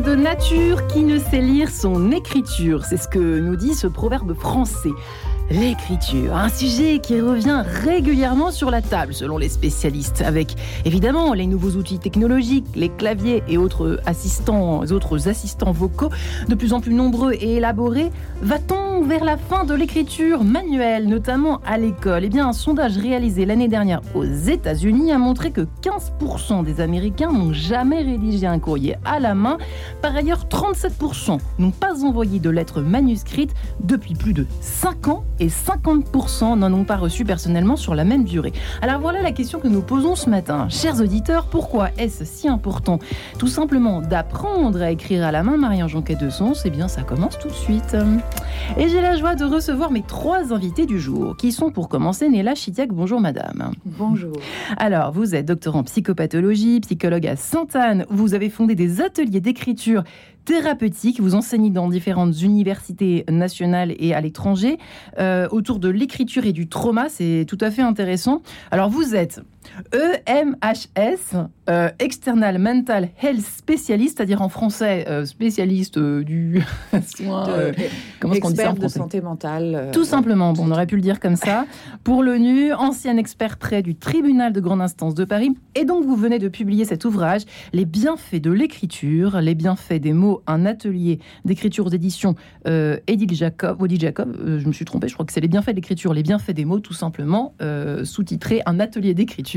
de nature qui ne sait lire son écriture. C'est ce que nous dit ce proverbe français. L'écriture, un sujet qui revient régulièrement sur la table selon les spécialistes, avec évidemment les nouveaux outils technologiques, les claviers et autres assistants, vocaux de plus en plus nombreux et élaborés. Va-t-on vers la fin de l'écriture manuelle, notamment à l'école? Eh bien, un sondage réalisé l'année dernière aux États-Unis a montré que 15% des Américains n'ont jamais rédigé un courrier à la main. Par ailleurs, 37% n'ont pas envoyé de lettres manuscrites depuis plus de 5 ans et 50% n'en ont pas reçu personnellement sur la même durée. Alors voilà la question que nous posons ce matin. Chers auditeurs, pourquoi est-ce si important Tout simplement d'apprendre à écrire à la main Marianne Jonquet de Sons, eh bien ça commence tout de suite. Et j'ai la joie de recevoir mes trois invités du jour, qui sont pour commencer Néla Chidiac. Bonjour madame. Bonjour. Alors, vous êtes docteur en psychopathologie, psychologue à Sainte-Anne. Vous avez fondé des ateliers d'écriture thérapeutique. Vous enseignez dans différentes universités nationales et à l'étranger euh, autour de l'écriture et du trauma. C'est tout à fait intéressant. Alors, vous êtes EMHS, euh, External Mental Health Specialist, c'est-à-dire en français euh, spécialiste euh, du soin. comment est-ce qu'on dit ça en de santé mentale. Tout simplement, bon, on aurait pu le dire comme ça. Pour l'ONU, ancien expert près du tribunal de grande instance de Paris. Et donc, vous venez de publier cet ouvrage, Les bienfaits de l'écriture, les bienfaits des mots, un atelier d'écriture aux éditions Edith Jacob. Odile Jacob, je me suis trompée, je crois que c'est les bienfaits de l'écriture, les bienfaits des mots, tout simplement, sous-titré Un atelier d'écriture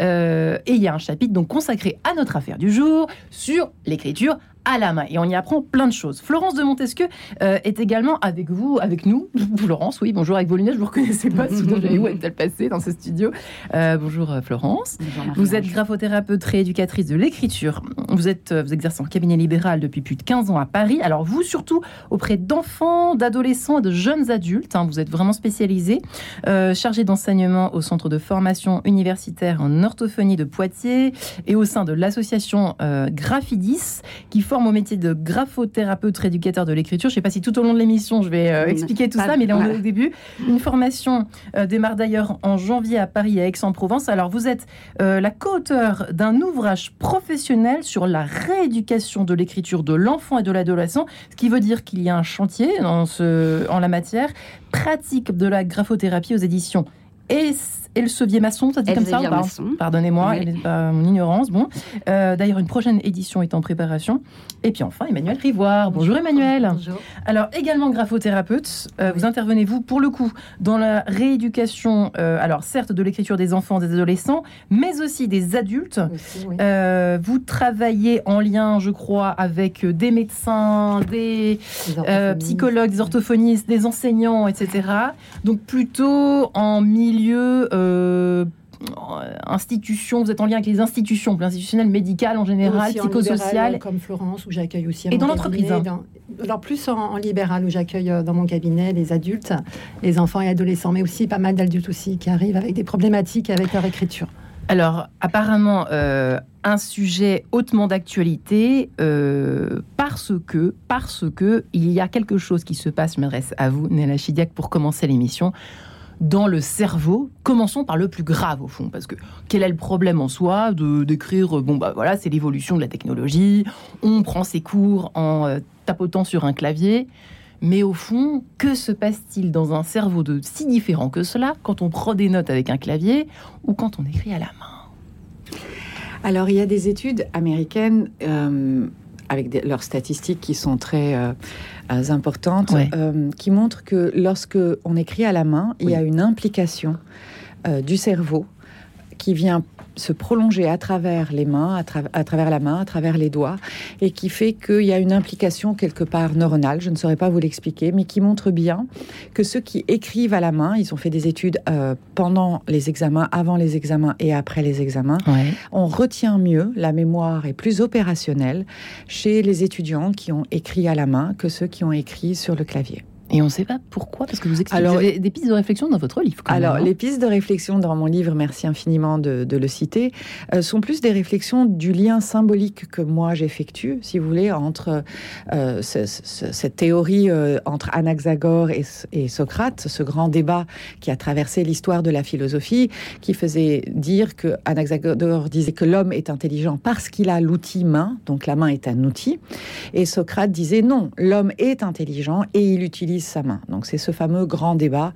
euh, et il y a un chapitre donc consacré à notre affaire du jour sur l'écriture à la main. Et on y apprend plein de choses. Florence de Montesquieu euh, est également avec vous, avec nous. Florence, oui, bonjour avec vos lunettes, je vous reconnaissais pas, sinon j'avais où est-elle passée dans ce studio euh, Bonjour euh, Florence. vous êtes graphothérapeute rééducatrice de l'écriture. Vous êtes, vous exercez en cabinet libéral depuis plus de 15 ans à Paris. Alors vous, surtout auprès d'enfants, d'adolescents et de jeunes adultes. Hein, vous êtes vraiment spécialisé, chargé d'enseignement au centre de formation universitaire en orthophonie de Poitiers et au sein de l'association Graphidis qui forme mon métier de graphothérapeute rééducateur de l'écriture. Je ne sais pas si tout au long de l'émission je vais euh, expliquer tout ça, mais là on est au début. Une formation euh, démarre d'ailleurs en janvier à Paris et à Aix-en-Provence. Alors vous êtes euh, la co-auteur d'un ouvrage professionnel sur la rééducation de l'écriture de l'enfant et de l'adolescent, ce qui veut dire qu'il y a un chantier en, ce, en la matière, pratique de la graphothérapie aux éditions et et le Sevier Maçon, ça dit comme ça Pardonnez-moi, mon ignorance. Bon, euh, d'ailleurs, une prochaine édition est en préparation. Et puis enfin, Emmanuel Rivoire. Bonjour Emmanuel. Bonjour. Alors, également graphothérapeute, euh, vous intervenez, vous, pour le coup, dans la rééducation, euh, alors certes de l'écriture des enfants, des adolescents, mais aussi des adultes. vous travaillez en lien, je crois, avec des médecins, des, psychologues, des orthophonistes, des enseignants, etc. Donc plutôt en milieu euh, institutions, vous êtes en lien avec les institutions, institutionnelles, médicales en général, psychosociales. Comme Florence, où j'accueille aussi. Et dans l'entreprise hein. Alors, plus en, libéral, où j'accueille euh, dans mon cabinet les adultes, les enfants et adolescents, mais aussi pas mal d'adultes aussi qui arrivent avec des problématiques avec leur écriture. Alors, apparemment, euh, un sujet hautement d'actualité parce que, parce que il y a quelque chose qui se passe, je m'adresse à vous, Néla Chidiac, pour commencer l'émission dans le cerveau. Commençons par le plus grave au fond, parce que quel est le problème en soi de d'écrire Bon bah voilà, c'est l'évolution de la technologie. On prend ses cours en euh, tapotant sur un clavier. Mais au fond, que se passe-t-il dans un cerveau de si différent que cela quand on prend des notes avec un clavier ou quand on écrit à la main? Alors, il y a des études américaines euh, avec leurs statistiques qui sont très euh, euh, importantes, euh, qui montrent que lorsque on écrit à la main, il y a une implication du cerveau qui vient se prolonger à travers les mains, à, travers la main, à travers les doigts, et qui fait qu'il y a une implication quelque part neuronale, je ne saurais pas vous l'expliquer, mais qui montre bien que ceux qui écrivent à la main, ils ont fait des études euh, pendant les examens, avant les examens et après les examens, on retient mieux, la mémoire est plus opérationnelle chez les étudiants qui ont écrit à la main que ceux qui ont écrit sur le clavier. Et on ne sait pas pourquoi, parce que vous expliquez alors, des pistes de réflexion dans votre livre. alors, hein. les pistes de réflexion dans mon livre, merci infiniment de, le citer, euh, sont plus des réflexions du lien symbolique que moi j'effectue, si vous voulez, entre euh, cette théorie euh, entre Anaxagore et, et, Socrate, ce grand débat qui a traversé l'histoire de la philosophie, qui faisait dire que Anaxagore disait que l'homme est intelligent parce qu'il a l'outil main, donc la main est un outil, et Socrate disait non, l'homme est intelligent et il utilise sa main. Donc c'est ce fameux grand débat,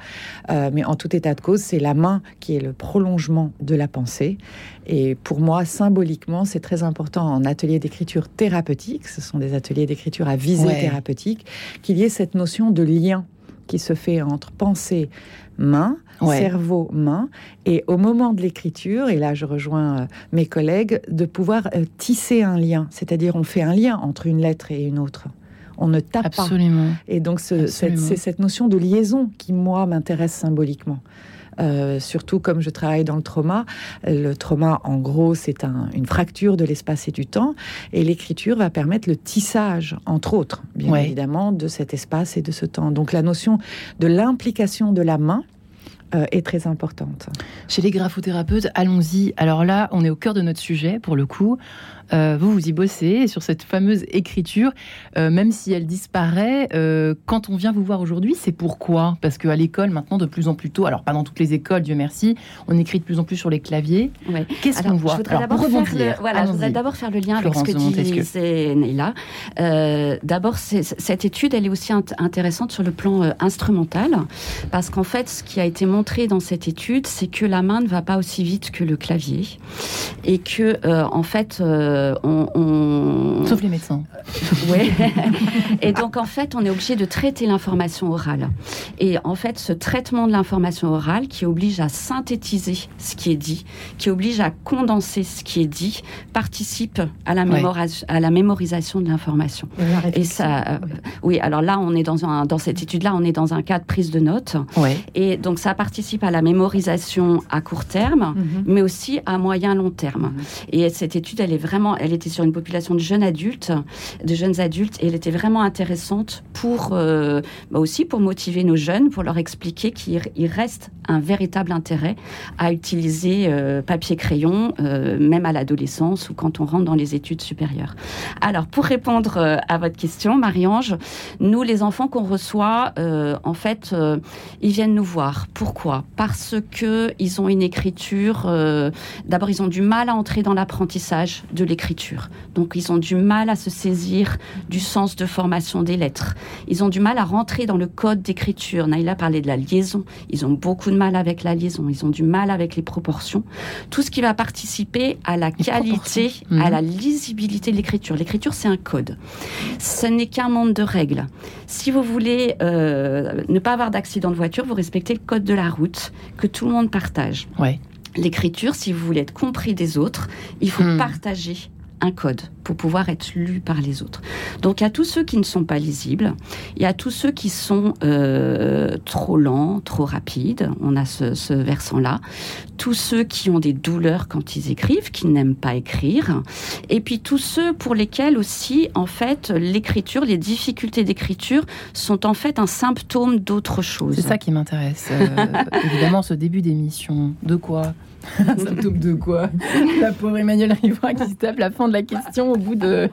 euh, mais en tout état de cause, c'est la main qui est le prolongement de la pensée. Et pour moi, symboliquement, c'est très important en atelier d'écriture thérapeutique, ce sont des ateliers d'écriture à visée thérapeutique, qu'il y ait cette notion de lien qui se fait entre pensée, main, cerveau, main, et au moment de l'écriture, et là je rejoins euh, mes collègues, de pouvoir euh, tisser un lien, c'est-à-dire on fait un lien entre une lettre et une autre on ne tape Absolument. pas. Et donc, c'est cette notion de liaison qui, moi, m'intéresse symboliquement. Euh, surtout comme je travaille dans le trauma. Le trauma, en gros, c'est une fracture de l'espace et du temps, et l'écriture va permettre le tissage, entre autres, bien évidemment, de cet espace et de ce temps. Donc la notion de l'implication de la main, euh, est très importante. Chez les graphothérapeutes, allons-y. Alors là, on est au cœur de notre sujet, pour le coup. Euh, vous, vous y bossez sur cette fameuse écriture, euh, même si elle disparaît. Euh, quand on vient vous voir aujourd'hui, c'est pourquoi? Parce qu'à l'école, maintenant, de plus en plus tôt, alors pas dans toutes les écoles, Dieu merci, on écrit de plus en plus sur les claviers. Qu'est-ce qu'on voit? Je voudrais d'abord faire, le lien avec ce que dit Neila. d'abord, cette étude, elle est aussi intéressante sur le plan instrumental, parce qu'en fait, ce qui a été montré dans cette étude, c'est que la main ne va pas aussi vite que le clavier, et que, en fait, euh, on, Sauf les médecins. oui. et donc, en fait, on est obligé de traiter l'information orale. Et en fait, ce traitement de l'information orale qui oblige à synthétiser ce qui est dit, qui oblige à condenser ce qui est dit, participe à la, à la mémorisation de l'information. Et ça, euh, oui, alors là, on est dans, un, dans cette étude-là, on est dans un cas de prise de notes. Et donc, ça participe à la mémorisation à court terme, mhm. mais aussi à moyen long terme. Mhm. Et cette étude, elle est vraiment, elle était sur une population de jeunes adultes, de jeunes adultes, et elle était vraiment intéressante pour euh, bah aussi pour motiver nos jeunes, pour leur expliquer qu'il reste un véritable intérêt à utiliser euh, papier crayon, euh, même à l'adolescence ou quand on rentre dans les études supérieures. Alors, pour répondre à votre question, Marie-Ange, nous, les enfants qu'on reçoit, en fait, ils viennent nous voir. Pourquoi? Parce que ils ont une écriture. D'abord, ils ont du mal à entrer dans l'apprentissage de l'écriture. Donc ils ont du mal à se saisir du sens de formation des lettres. Ils ont du mal à rentrer dans le code d'écriture. Naïla parlait de la liaison. Ils ont beaucoup de mal avec la liaison. Ils ont du mal avec les proportions. Tout ce qui va participer à la qualité, à mhm. la lisibilité de l'écriture. L'écriture, c'est un code. Ce n'est qu'un monde de règles. Si vous voulez euh, ne pas avoir d'accident de voiture, vous respectez le code de la route que tout le monde partage. Ouais. L'écriture, si vous voulez être compris des autres, il faut hmm. partager un code pour pouvoir être lu par les autres. Donc a tous ceux qui ne sont pas lisibles, il y a tous ceux qui sont euh, trop lents, trop rapides, on a ce, versant-là, tous ceux qui ont des douleurs quand ils écrivent, qui n'aiment pas écrire, et puis tous ceux pour lesquels aussi, en fait, l'écriture, les difficultés d'écriture sont en fait un symptôme d'autre chose. C'est ça qui m'intéresse, euh, évidemment, ce début d'émission. De quoi symptôme de quoi? La pauvre Emmanuel Rivera qui se tape la fin de la question au bout d'un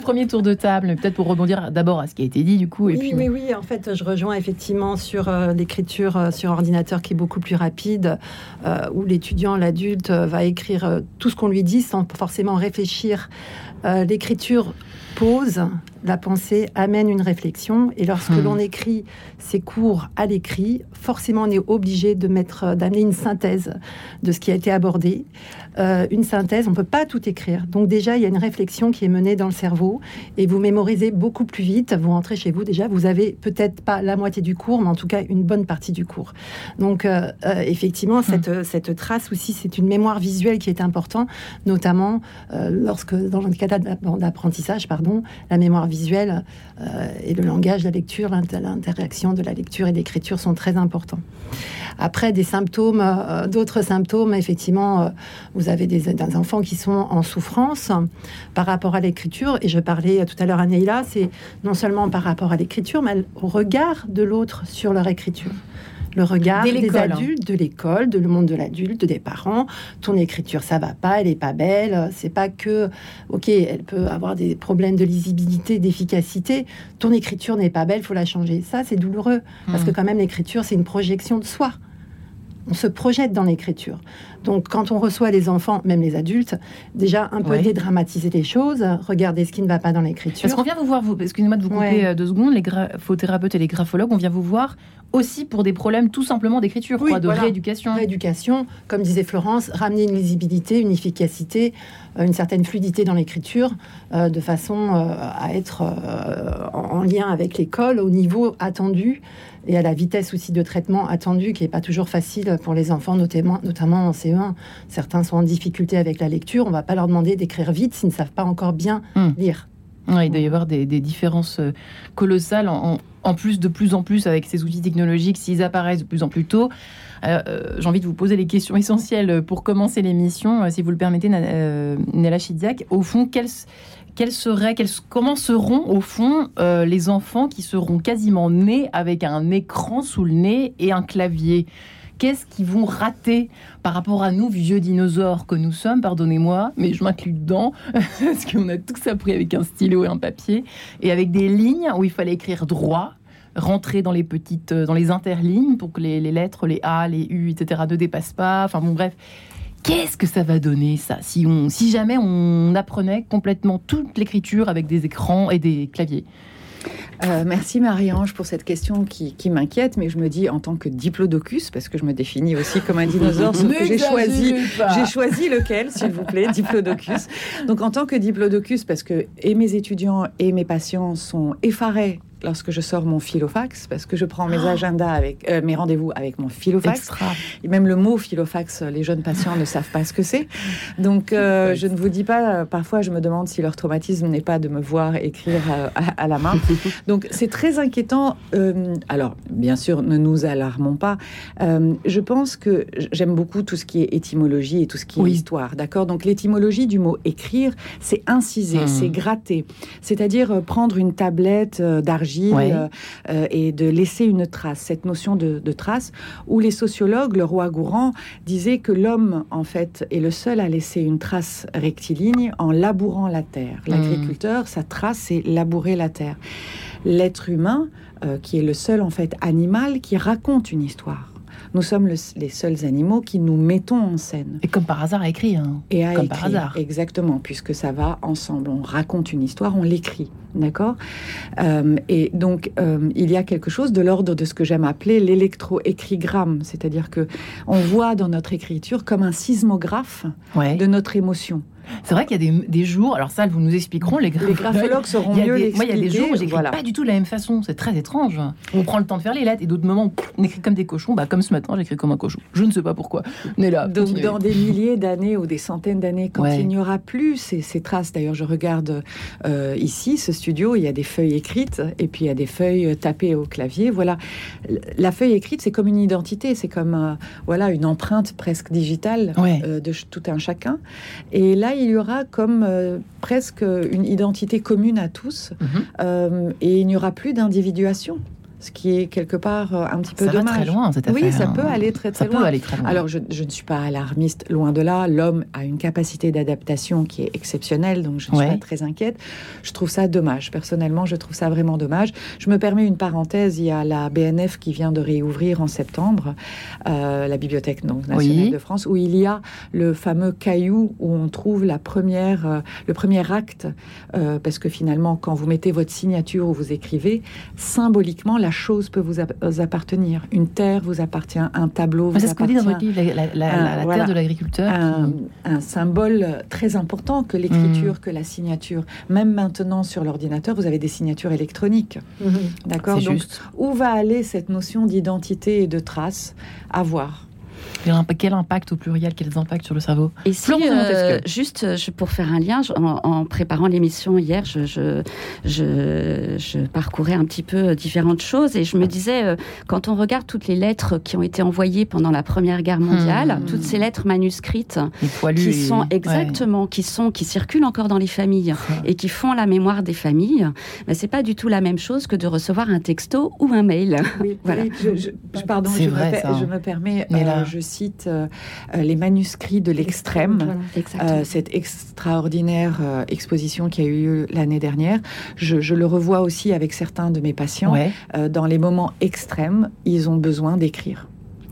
premier tour de table. Peut-être pour rebondir d'abord à ce qui a été dit du coup. Et oui, oui, oui. En fait, je rejoins effectivement sur euh, l'écriture euh, sur ordinateur qui est beaucoup plus rapide, euh, où l'étudiant, l'adulte, va écrire tout ce qu'on lui dit sans forcément réfléchir. l'écriture pose la pensée amène une réflexion. Et lorsque hmm. l'on écrit ses cours à l'écrit, forcément, on est obligé de mettre, d'amener une synthèse de ce qui a été abordé. Euh, une synthèse, on peut pas tout écrire. Donc déjà, il y a une réflexion qui est menée dans le cerveau et vous mémorisez beaucoup plus vite. Vous rentrez chez vous déjà, vous avez peut-être pas la moitié du cours, mais en tout cas une bonne partie du cours. Donc euh, euh, effectivement, hmm. cette, cette trace aussi, c'est une mémoire visuelle qui est importante, notamment lorsque dans le cadre d'apprentissage, pardon, la mémoire visuel et le langage, la lecture, l'interaction de la lecture et l'écriture sont très importants. Après, des symptômes, d'autres symptômes, effectivement, vous avez des, enfants qui sont en souffrance par rapport à l'écriture. Et je parlais tout à l'heure à Neila, c'est non seulement par rapport à l'écriture, mais au regard de l'autre sur leur écriture le regard des hein. adultes, de l'école, de le monde de l'adulte, des parents. Ton écriture, ça va pas, elle est pas belle. C'est pas que, ok, elle peut avoir des problèmes de lisibilité, d'efficacité. Ton écriture n'est pas belle, faut la changer. Ça, c'est douloureux parce que hmm. quand même l'écriture, c'est une projection de soi. On se projette dans l'écriture. Donc, quand on reçoit les enfants, même les adultes, déjà un peu dédramatiser les choses, regarder ce qui ne va pas dans l'écriture. Parce qu'on vient vous voir, vous, excusez-moi de vous couper euh, deux secondes, les graphothérapeutes et les graphologues, on vient vous voir aussi pour des problèmes tout simplement d'écriture, de rééducation. Rééducation, comme disait Florence, ramener une lisibilité, une efficacité, euh, une certaine fluidité dans l'écriture, euh, de façon euh, à être en lien avec l'école au niveau attendu et à la vitesse aussi de traitement attendue, qui n'est pas toujours facile pour les enfants, notamment, notamment en CE1. Certains sont en difficulté avec la lecture. On ne va pas leur demander d'écrire vite s'ils ne savent pas encore bien hmm. lire. il doit y avoir des, différences colossales en, en plus, de plus en plus, avec ces outils technologiques, s'ils apparaissent de plus en plus tôt. Euh, euh, j'ai envie de vous poser les questions essentielles pour commencer l'émission, euh, si vous le permettez, Nella Chidiac. Au fond, quels, seraient, comment seront, au fond, les enfants qui seront quasiment nés avec un écran sous le nez et un clavier? Qu'est-ce qu'ils vont rater par rapport à nous, vieux dinosaures que nous sommes, pardonnez-moi, mais je m'inclus dedans, parce qu'on a tout appris avec un stylo et un papier, et avec des lignes où il fallait écrire droit, rentrer dans les petites, euh, dans les interlignes pour que les, lettres, les A, les U, etc. ne dépassent pas. Enfin bon, bref. Qu'est-ce que ça va donner ça si, on, si jamais on apprenait complètement toute l'écriture avec des écrans et des claviers? Euh, merci Marie-Ange pour cette question qui, m'inquiète, mais je me dis en tant que diplodocus, parce que je me définis aussi comme un dinosaure, sauf que j'ai choisi, j'ai choisi lequel, s'il vous plaît, diplodocus. Donc en tant que diplodocus, parce que et mes étudiants et mes patients sont effarés lorsque je sors mon filofax, parce que je prends mes ah. agendas avec euh, mes rendez-vous avec mon filofax. Et même le mot filofax, les jeunes patients ne savent pas ce que c'est. Donc, euh, je ne vous dis pas, euh, parfois, je me demande si leur traumatisme n'est pas de me voir écrire à, la main. Donc, c'est très inquiétant. alors, bien sûr, ne nous alarmons pas. je pense que j'aime beaucoup tout ce qui est étymologie et tout ce qui est histoire. D'accord? Donc, l'étymologie du mot écrire, c'est inciser, hmm. c'est gratter. C'est-à-dire prendre une tablette d'argile euh, euh, et de laisser une trace, cette notion de, trace, où les sociologues, le roi Gourand, disaient que l'homme, en fait, est le seul à laisser une trace rectiligne en labourant la terre. Hmm. L'agriculteur, sa trace, c'est labourer la terre. L'être humain, euh, qui est le seul, en fait, animal qui raconte une histoire. Nous sommes les seuls animaux qui nous mettons en scène. Et comme par hasard à écrire. Hein. Et à comme par hasard. Exactement, puisque ça va ensemble. On raconte une histoire, on l'écrit. D'accord? Euh, Et donc, euh, il y a quelque chose de l'ordre de ce que j'aime appeler l'électroécrigramme, c'est-à-dire que on voit dans notre écriture comme un sismographe de notre émotion. C'est vrai qu'il y a des, jours, alors ça, vous nous expliqueront, les, graphologues seront mieux Moi, il y a des jours où j'écris pas du tout de la même façon. C'est très étrange. On prend le temps de faire les lettres et d'autres moments, on écrit comme des cochons. Bah, comme ce matin, j'écris comme un cochon. Je ne sais pas pourquoi. Mais là, Donc, dans des milliers d'années ou des centaines d'années, quand il n'y aura plus ces, traces, d'ailleurs, je regarde euh, ici, ce studio, il y a des feuilles écrites et puis il y a des feuilles tapées au clavier. Voilà. La feuille écrite, c'est comme une identité, c'est comme euh, voilà une empreinte presque digitale euh, de tout un chacun. Et là, il y aura comme euh, presque une identité commune à tous, mhm. euh, et il n'y aura plus d'individuation ce qui est quelque part euh, un petit peu ça dommage. Va très loin, cette affaire. Oui, ça peut aller très très, ça loin. aller très loin. Alors, je, je, ne suis pas alarmiste, loin de là. L'homme a une capacité d'adaptation qui est exceptionnelle, donc je ne suis pas très inquiète. Je trouve ça dommage. Personnellement, je trouve ça vraiment dommage. Je me permets une parenthèse. Il y a la BNF qui vient de réouvrir en septembre, euh, la Bibliothèque donc, nationale de France, où il y a le fameux caillou où on trouve la première, euh, le premier acte, parce que finalement, quand vous mettez votre signature ou vous écrivez, symboliquement, la chose peut vous, appartenir. Une terre vous appartient, un tableau vous C'est ce qu'on dit dans votre livre, la, terre de l'agriculteur. Un, symbole très important que l'écriture, mm. que la signature. Même maintenant sur l'ordinateur, vous avez des signatures électroniques. Mm-hmm. D'accord? Donc, où va aller cette notion d'identité et de trace? À voir. Quel impact au pluriel, quels impacts sur le cerveau? Et si, euh, juste pour faire un lien, en, préparant l'émission hier, je, je, je, parcourais un petit peu différentes choses et je me disais, quand on regarde toutes les lettres qui ont été envoyées pendant la Première Guerre mondiale, hmm. toutes ces lettres manuscrites qui sont exactement, qui sont, qui circulent encore dans les familles et qui font la mémoire des familles, mais c'est pas du tout la même chose que de recevoir un texto ou un mail. Oui, voilà. je, pardon, je, me, permets, euh, je cite euh, euh, les manuscrits de l'extrême, cette extraordinaire exposition qui a eu lieu l'année dernière. Je, le revois aussi avec certains de mes patients. dans les moments extrêmes, ils ont besoin d'écrire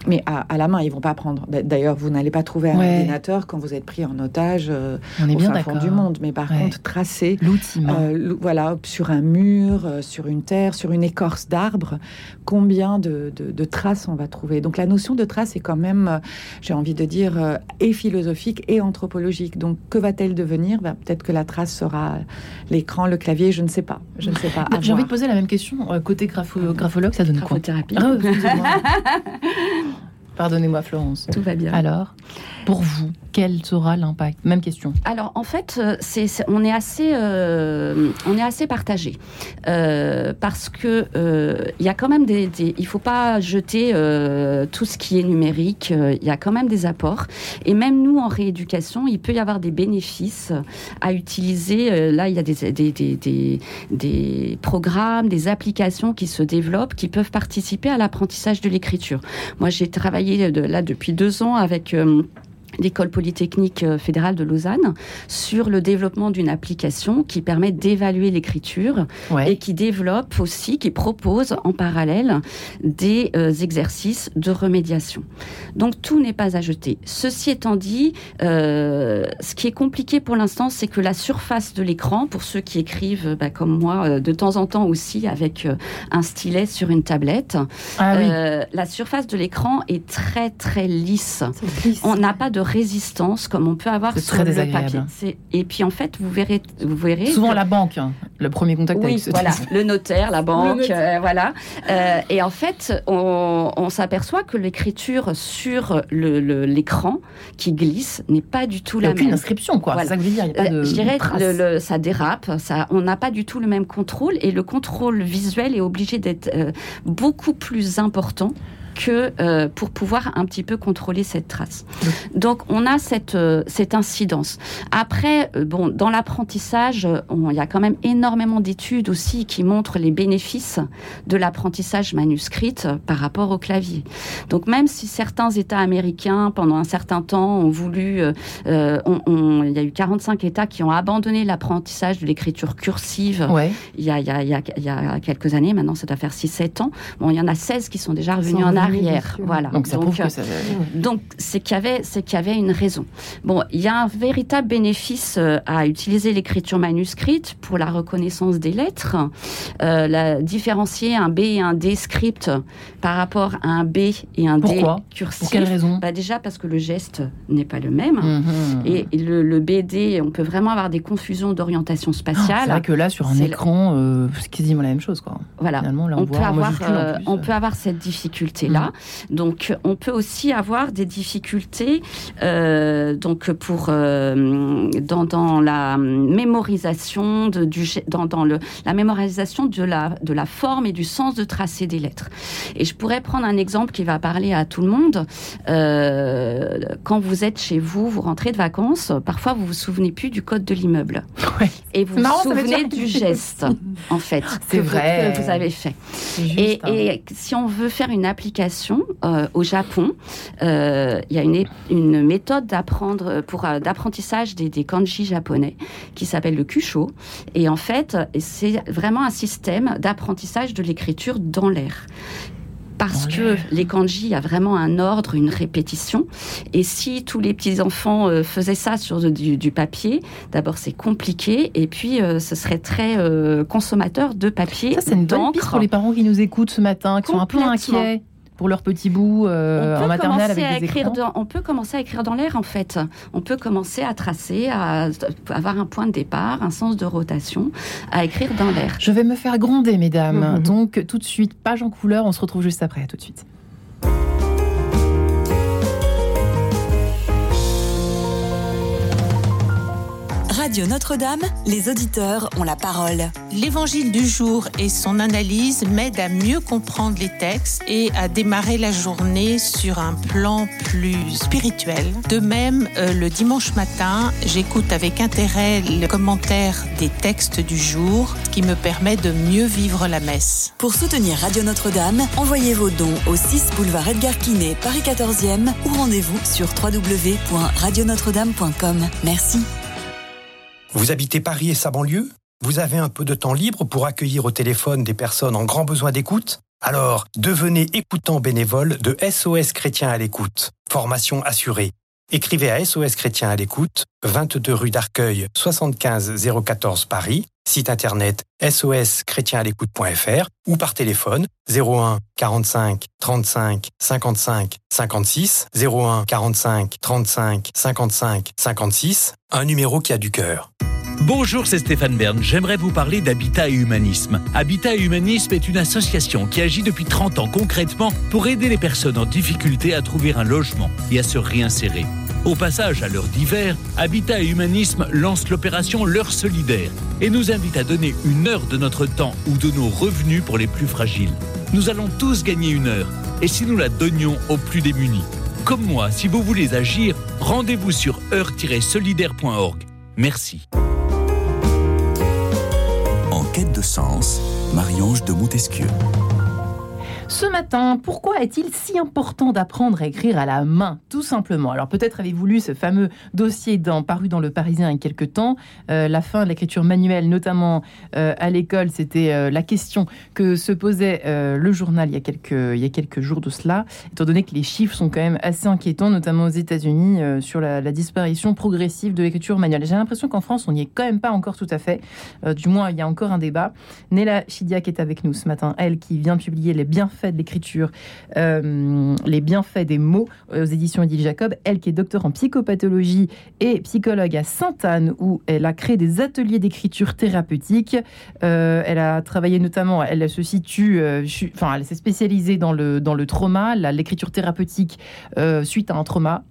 mais à, la main, ils vont pas prendre. D'ailleurs, vous n'allez pas trouver un ordinateur quand vous êtes pris en otage euh, On est au bien fin fond du monde. Mais par contre, tracer, euh, voilà, sur un mur, euh, sur une terre, sur une écorce d'arbre, combien de, traces on va trouver. Donc la notion de trace est quand même, j'ai envie de dire, et philosophique et anthropologique. Donc que va-t-elle devenir? Ben, Peut-être que la trace sera l'écran, le clavier, je ne sais pas. Je ne sais pas. J'ai envie de poser la même question. Côté graphologue, ça donne quoi? Ah, Pardonnez-moi Florence. Tout va bien. Alors, pour vous, quel sera l'impact? Même question. Alors en fait, euh, c'est, on est assez, euh, on est assez partagé euh, parce que il y a quand même des, des, il faut pas jeter tout ce qui est numérique. Il y a quand même des apports et même nous en rééducation, il peut y avoir des bénéfices à utiliser. là, il y a des, des, des, des programmes, des applications qui se développent, qui peuvent participer à l'apprentissage de l'écriture. Moi, j'ai travaillé de, là depuis deux ans avec l'école polytechnique euh, fédérale de Lausanne sur le développement d'une application qui permet d'évaluer l'écriture et qui développe aussi, qui propose en parallèle des euh, exercices de remédiation. Donc tout n'est pas à jeter. Ceci étant dit, euh, ce qui est compliqué pour l'instant, c'est que la surface de l'écran, pour ceux qui écrivent bah, comme moi de temps en temps aussi avec un stylet sur une tablette, ah la surface de l'écran est très très lisse. lisse. On n'a pas de résistance comme on peut avoir sur le papier. Et puis en fait, vous verrez, vous verrez souvent la banque, hein, le premier contact oui, avec ce voilà, le notaire, la banque, euh, voilà. Euh, et en fait, on, s'aperçoit que l'écriture sur l'écran qui glisse n'est pas du tout la même. Aucune inscription, quoi. Ça veut dire, y a pas euh, de, Je dirais, le, ça dérape. Ça, on n'a pas du tout le même contrôle et le contrôle visuel est obligé d'être beaucoup plus important que euh, pour pouvoir un petit peu contrôler cette trace. Donc on a cette, euh, cette incidence. Après, euh, bon, dans l'apprentissage, il y a quand même énormément d'études aussi qui montrent les bénéfices de l'apprentissage manuscrit par rapport au clavier. Donc même si certains États américains, pendant un certain temps, ont voulu, il y a eu 45 États qui ont abandonné l'apprentissage de l'écriture cursive il, y a, il, y a, il, y a, quelques années, maintenant ça doit faire 6-7 ans. Bon, il y en a 16 qui sont déjà revenus en arrière. Voilà. Donc ça prouve que ça... Donc c'est qu'il y avait, c'est qu'il y avait une raison. Bon, il y a un véritable bénéfice euh, à utiliser l'écriture manuscrite pour la reconnaissance des lettres. Euh, la, différencier un B et un D script par rapport à un B et un D cursif. Pour quelle raison? Bah Déjà parce que le geste n'est pas le même. Mhm. Et le, BD, on peut vraiment avoir des confusions d'orientation spatiale. c'est vrai que là, sur un écran, euh, c'est quasiment la même chose. Quoi. Voilà. Finalement, là, on, peut avoir, on peut avoir cette difficulté là. Mm. Donc, on peut aussi avoir des difficultés euh, donc pour euh, dans, dans, la mémorisation de, du dans, dans le la mémorisation de la de la forme et du sens de tracé des lettres. Et je pourrais prendre un exemple qui va parler à tout le monde. Euh, quand vous êtes chez vous, vous rentrez de vacances, parfois vous vous souvenez plus du code de l'immeuble. Et vous vous souvenez du geste, en fait, que, vrai. Vous, que vous avez fait. et, hein. et si on veut faire une application euh, au Japon. Euh, il y a une, une méthode d'apprendre pour euh, d'apprentissage des, des, kanji japonais qui s'appelle le kusho. Et en fait, c'est vraiment un système d'apprentissage de l'écriture dans l'air parce que les kanji, il y a vraiment un ordre, une répétition. Et si tous les petits-enfants faisaient ça sur du, papier, d'abord c'est compliqué, et puis ce serait très consommateur de papier. Ça, c'est une bonne piste pour les parents qui nous écoutent ce matin, qui sont un peu inquiets pour leur petit bout euh, en maternelle avec des écrire On peut commencer à écrire dans l'air en fait. On peut commencer à tracer, à avoir un point de départ, un sens de rotation, à écrire dans l'air. Je vais me faire gronder, mesdames. Mhm. Donc tout de suite, page en couleur. On se retrouve juste après. tout de suite. Radio Notre-Dame, les auditeurs ont la parole. L'évangile du jour et son analyse m'aident à mieux comprendre les textes et à démarrer la journée sur un plan plus spirituel. De même, euh, le dimanche matin, j'écoute avec intérêt le commentaire des textes du jour, ce qui me permet de mieux vivre la messe. Pour soutenir Radio Notre-Dame, envoyez vos dons au 6 boulevard Edgar Quinet, Paris 14e ou rendez-vous sur www.radionotre-dame.com. Merci. Vous habitez Paris et sa banlieue? Vous avez un peu de temps libre pour accueillir au téléphone des personnes en grand besoin d'écoute? Alors, devenez écoutant bénévole de SOS Chrétien à l'écoute. Formation assurée. Écrivez à SOS Chrétien à l'écoute, 22 rue d'Arcueil, 75 014 Paris, site internet soschrétienalécoute.fr ou par téléphone 01 45 35 55 56 01 45 35 55 56, un numéro qui a du cœur. Bonjour, c'est Stéphane Bern. J'aimerais vous parler d'Habitat et Humanisme. Habitat et Humanisme est une association qui agit depuis 30 ans concrètement pour aider les personnes en difficulté à trouver un logement et à se réinsérer. Au passage, à l'heure d'hiver, Habitat et Humanisme lance l'opération L'heure solidaire et nous invite à donner une heure de notre temps ou de nos revenus pour les plus fragiles. Nous allons tous gagner une heure et si nous la donnions aux plus démunis. Comme moi, si vous voulez agir, rendez-vous sur heure-solidaire.org. Merci. De sens, Marie-Ange de Montesquieu. Ce matin, pourquoi est-il si important d'apprendre à écrire à la main Tout simplement? Alors peut-être avez-vous lu ce fameux dossier dans, paru dans Le Parisien il y a quelques temps. Euh, la fin de l'écriture manuelle, notamment euh, à l'école, c'était euh, la question que se posait le journal il y, a quelques, jours de cela, étant donné que les chiffres sont quand même assez inquiétants, notamment aux États-Unis, sur la, disparition progressive de l'écriture manuelle. J'ai l'impression qu'en France, on n'y est quand même pas encore tout à fait. du moins, il y a encore un débat. Néla Chidiac est avec nous ce matin, elle qui vient publier Les bienfaits de l'écriture, euh, les bienfaits des mots aux éditions Edith Jacob. Elle qui est docteur en psychopathologie et psychologue à Sainte-Anne, où elle a créé des ateliers d'écriture thérapeutique. Euh, elle a travaillé notamment, elle se situe, euh, enfin, elle s'est spécialisée dans le, dans le trauma, l'écriture thérapeutique suite à un trauma.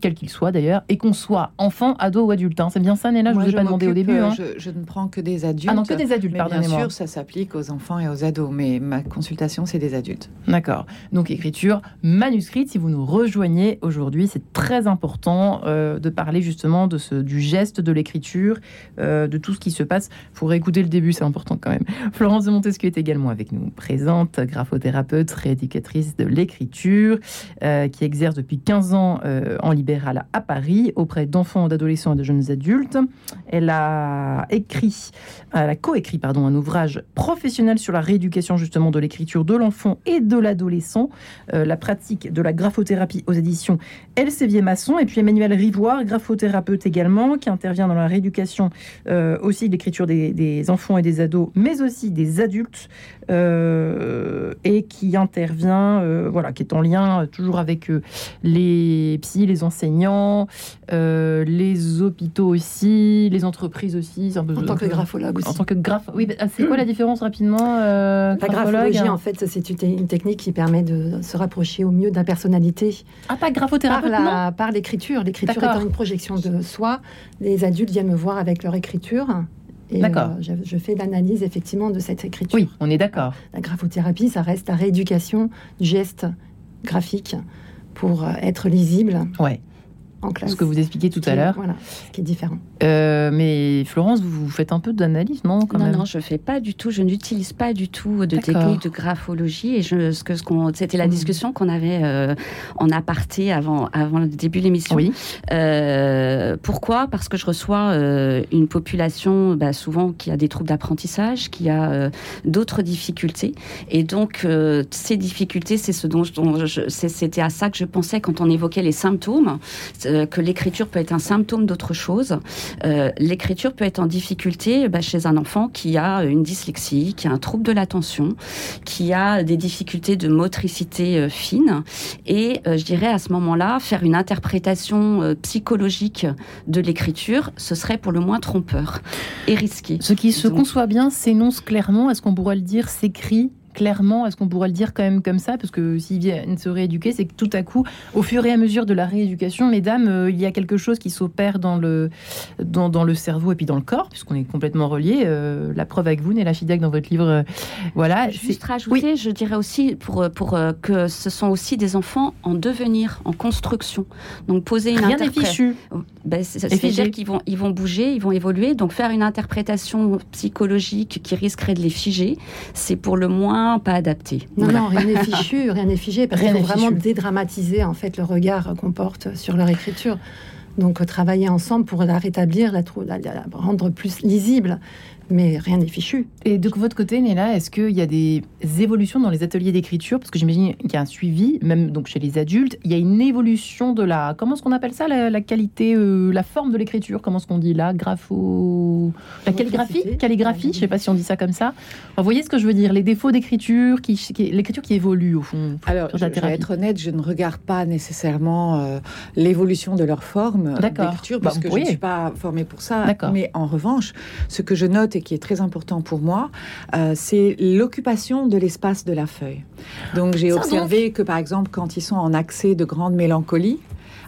quel qu'il soit d'ailleurs, et qu'on soit enfant, ado ou adulte. Hein. C'est bien ça, Néla? Je ne vous ai pas demandé au début. Hein. Je, ne prends que des adultes. Ah non, que des adultes, pardonnez-moi. Bien sûr, ça s'applique aux enfants et aux ados, mais ma consultation, c'est des adultes. D'accord. Donc écriture manuscrite, si vous nous rejoignez aujourd'hui, c'est très important euh, de parler justement de ce, du geste de l'écriture, euh, de tout ce qui se passe. Il faut réécouter le début, c'est important quand même. Florence de Montesquieu est également avec nous, présente, graphothérapeute, rééducatrice de l'écriture, euh, qui exerce depuis 15 ans en libéral à Paris auprès d'enfants, d'adolescents et de jeunes adultes. Elle a écrit, elle a coécrit pardon, un ouvrage professionnel sur la rééducation justement de l'écriture de l'enfant et de l'adolescent, euh, la pratique de la graphothérapie aux éditions Elsevier Masson, et puis Emmanuel Rivoire, graphothérapeute également, qui intervient dans la rééducation euh, aussi de l'écriture des, enfants et des ados, mais aussi des adultes, euh, et qui intervient, voilà, qui est en lien toujours avec les psys, les enseignants, les hôpitaux aussi, les entreprises aussi. en tant que graphologue aussi. En tant que graph... Oui, bah, c'est quoi la différence rapidement La graphologie, en fait, c'est une une technique qui permet de se rapprocher au mieux de la personnalité. Ah, pas graphothérapeute, par, la, par l'écriture. L'écriture étant une projection de soi, les adultes viennent me voir avec leur écriture. Et d'accord. Euh, je, fais l'analyse effectivement de cette écriture. Oui, on est d'accord. La graphothérapie, ça reste la rééducation du geste graphique pour euh, être lisible. Ouais. Ce que vous expliquiez tout à l'heure. Voilà, ce qui est différent. Euh, mais Florence, vous faites un peu d'analyse, non Non, non, je fais pas du tout. Je n'utilise pas du tout de technique de graphologie. Et je, ce que, ce qu'on, c'était la mmh. discussion qu'on avait euh, en aparté avant, avant le début de l'émission. Oui. Euh, pourquoi? Parce que je reçois une population bah, souvent qui a des troubles d'apprentissage, qui a d'autres difficultés. Et donc, ces difficultés, c'est ce dont, c'était à ça que je pensais quand on évoquait les symptômes euh, que l'écriture peut être un symptôme d'autre chose. Euh, l'écriture peut être en difficulté bah, chez un enfant qui a une dyslexie, qui a un trouble de l'attention, qui a des difficultés de motricité euh, fine. Et je dirais à ce moment-là, faire une interprétation psychologique de l'écriture, ce serait pour le moins trompeur et risqué. Ce qui se conçoit bien s'énonce clairement, est-ce qu'on pourrait le dire, s'écrit clairement Est-ce qu'on pourrait le dire quand même comme ça? Parce que s'ils viennent se rééduquer, c'est que tout à coup, au fur et à mesure de la rééducation, mesdames, euh, il y a quelque chose qui s'opère dans le, dans, dans, le cerveau et puis dans le corps, puisqu'on est complètement reliés. Euh, la preuve avec vous, Néla Fidek, dans votre livre. Euh, voilà. Juste rajouter, je dirais aussi pour, pour que ce sont aussi des enfants en devenir, en construction. Donc poser une Rien n'est fichu. Ben, C'est-à-dire qu'ils vont, ils vont bouger, ils vont évoluer. Donc faire une interprétation psychologique qui risquerait de les figer, c'est pour le moins pas adapté. Non, non, rien n'est fichu, rien n'est figé, parce qu'il faut vraiment dédramatiser en fait le regard qu'on porte sur leur écriture. Donc travailler ensemble pour la rétablir, la, la rendre plus lisible mais rien n'est fichu. Et de votre côté, Néla, est-ce qu'il y a des évolutions dans les ateliers d'écriture? Parce que j'imagine qu'il y a un suivi, même donc chez les adultes, il y a une évolution de la. Comment est-ce qu'on appelle ça La, qualité, euh, la forme de l'écriture? Comment est-ce qu'on dit là Grapho. La calligraphie? Calligraphie, je ne sais pas si on dit ça comme ça. vous voyez ce que je veux dire Les défauts d'écriture, qui, l'écriture qui évolue au fond. Alors, je, vais être honnête, je ne regarde pas nécessairement euh, l'évolution de leur forme d'écriture, parce bah, que je ne suis pas formée pour ça. Mais en revanche, ce que je note et qui est très important pour moi, euh, c'est l'occupation de l'espace de la feuille. Donc j'ai observé que par exemple quand ils sont en accès de grande mélancolie,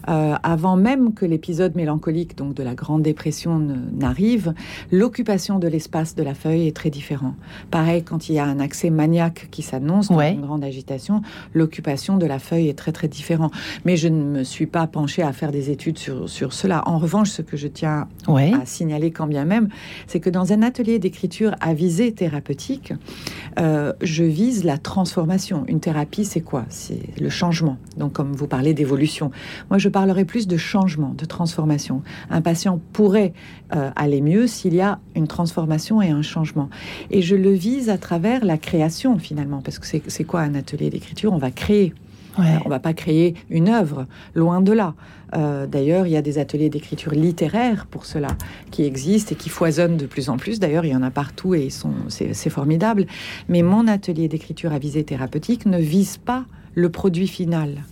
euh, avant même que l'épisode mélancolique, donc de la Grande Dépression, n'arrive, l'occupation de l'espace de la feuille est très différente. Pareil, quand il y a un accès maniaque qui s'annonce, une grande agitation, l'occupation de la feuille est très très différente. Mais je ne me suis pas penchée à faire des études sur, sur cela. En revanche, ce que je tiens à signaler quand bien même, c'est que dans un atelier d'écriture à visée thérapeutique, euh, je vise la transformation. Une thérapie, c'est quoi? C'est le changement. Donc, comme vous parlez d'évolution, moi je parlerai plus de changement, de transformation. Un patient pourrait euh, aller mieux s'il y a une transformation et un changement. Et je le vise à travers la création finalement, parce que c'est quoi un atelier d'écriture? On va créer. On On va pas créer une œuvre, loin de là. Euh, d'ailleurs, il y a des ateliers d'écriture littéraire pour cela qui existent et qui foisonnent de plus en plus. D'ailleurs, il y en a partout et c'est formidable. Mais mon atelier d'écriture à visée thérapeutique ne vise pas le produit final.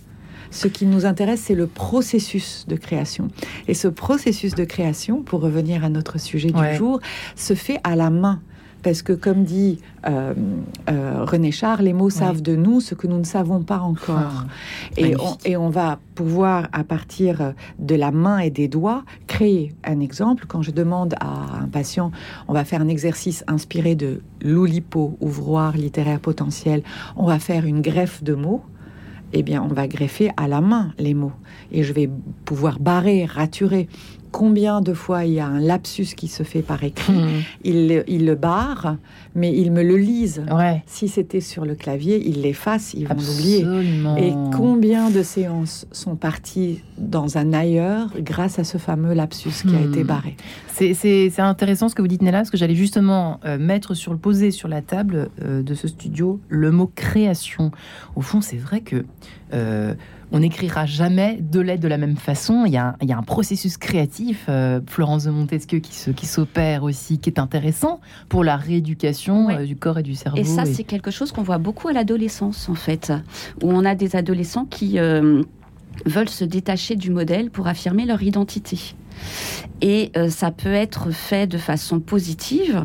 Ce qui nous intéresse, c'est le processus de création. Et ce processus de création, pour revenir à notre sujet du jour, se fait à la main parce que comme dit euh, euh, René Char, les mots savent de nous ce que nous ne savons pas encore. Ah, et, on, et, on, va pouvoir, à partir de la main et des doigts, créer un exemple. Quand je demande à un patient, on va faire un exercice inspiré de l'Oulipo, ouvroir littéraire potentiel, on va faire une greffe de mots eh bien, on va greffer à la main les mots. Et je vais pouvoir barrer, raturer. Combien de fois il y a un lapsus qui se fait par écrit hmm. il, il, le barre, mais il me le lise. Si c'était sur le clavier, il l'efface, ils vont l'oublier. Et combien de séances sont parties dans un ailleurs grâce à ce fameux lapsus qui a été hmm. barré? C'est intéressant ce que vous dites, Nella, parce que j'allais justement euh, mettre sur le poser sur la table euh, de ce studio le mot création. Au fond, c'est vrai que euh, on n'écrira jamais deux lettres de la même façon. Il y a un, processus créatif, euh, Florence de Montesquieu, qui s'opère aussi, qui est intéressant pour la rééducation euh, du corps et du cerveau. Et ça, c'est quelque chose qu'on voit beaucoup à l'adolescence, en fait, où on a des adolescents qui veulent se détacher du modèle pour affirmer leur identité. Et euh, ça peut être fait de façon positive,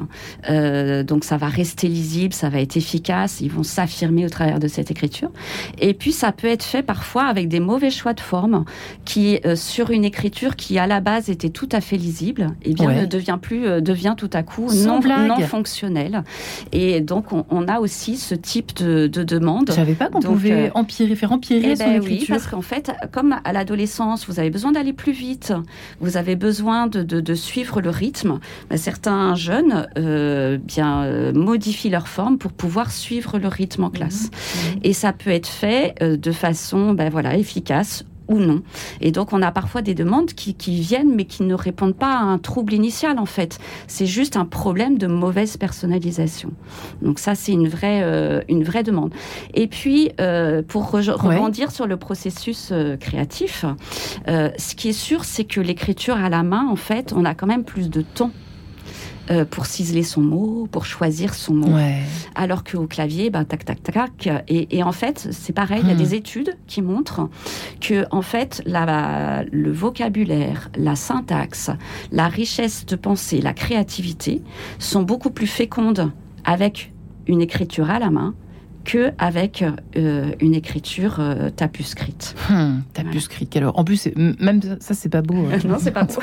euh, donc ça va rester lisible, ça va être efficace, ils vont s'affirmer au travers de cette écriture. Et puis ça peut être fait parfois avec des mauvais choix de forme, qui euh, sur une écriture qui à la base était tout à fait lisible, et eh bien ne devient plus, devient tout à coup non, non fonctionnel. Et donc on, a aussi ce type de, de demande. Je savais pas qu'on pouvait empirer, faire empirer eh son ben Oui, parce qu'en fait, comme à l'adolescence, vous avez besoin d'aller plus vite, vous avez besoin de, suivre le rythme, bah, certains jeunes euh, bien euh, modifient leur forme pour pouvoir suivre le rythme en classe. Mhm. Mhm. Et ça peut être fait euh, de façon ben, voilà, efficace ou non. Et donc, on a parfois des demandes qui, viennent, mais qui ne répondent pas à un trouble initial, en fait. C'est juste un problème de mauvaise personnalisation. Donc, ça, c'est une vraie, euh, une vraie demande. Et puis, euh, pour rebondir sur le processus euh, créatif, ce qui est sûr, c'est que l'écriture à la main, en fait, on a quand même plus de temps euh, pour ciseler son mot, pour choisir son mot. Alors qu'au clavier, ben, tac, tac, tac. Et, en fait, c'est pareil, il y a hmm. des études qui montrent que, en fait, la, le vocabulaire, la syntaxe, la richesse de pensée, la créativité sont beaucoup plus fécondes avec une écriture à la main que avec euh, une écriture euh, tapuscrite. Hum, tapuscrite. Alors, en plus, même ça, c'est pas beau. Hein. non, c'est pas beau.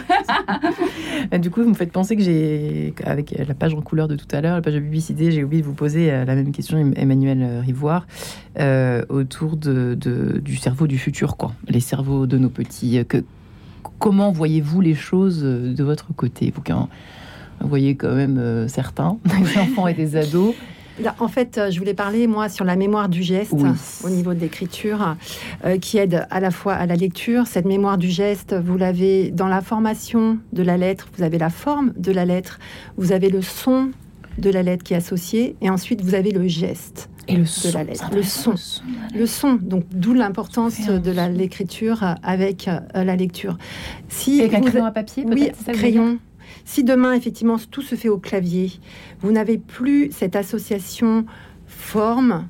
du coup, vous me faites penser que j'ai, avec la page en couleur de tout à l'heure, la page de publicité, j'ai oublié de vous poser euh, la même question, Emmanuel Rivoire, autour de, du cerveau du futur, quoi. Les cerveaux de nos petits. Que, comment voyez-vous les choses de votre côté? Vous, vous voyez quand même certains, des enfants et des ados. En fait, euh, je voulais parler, moi, sur la mémoire du geste au niveau de l'écriture, euh, qui aide à la fois à la lecture. Cette mémoire du geste, vous l'avez dans la formation de la lettre, vous avez la forme de la lettre, vous avez le son de la lettre qui est associé, et ensuite vous avez le geste. Et le son, de la lettre, le son, le son. Donc d'où l'importance de l'écriture avec euh, la lecture. Si avec un crayon à papier, oui, crayon, si demain, effectivement, tout se fait au clavier, vous n'avez plus cette association forme,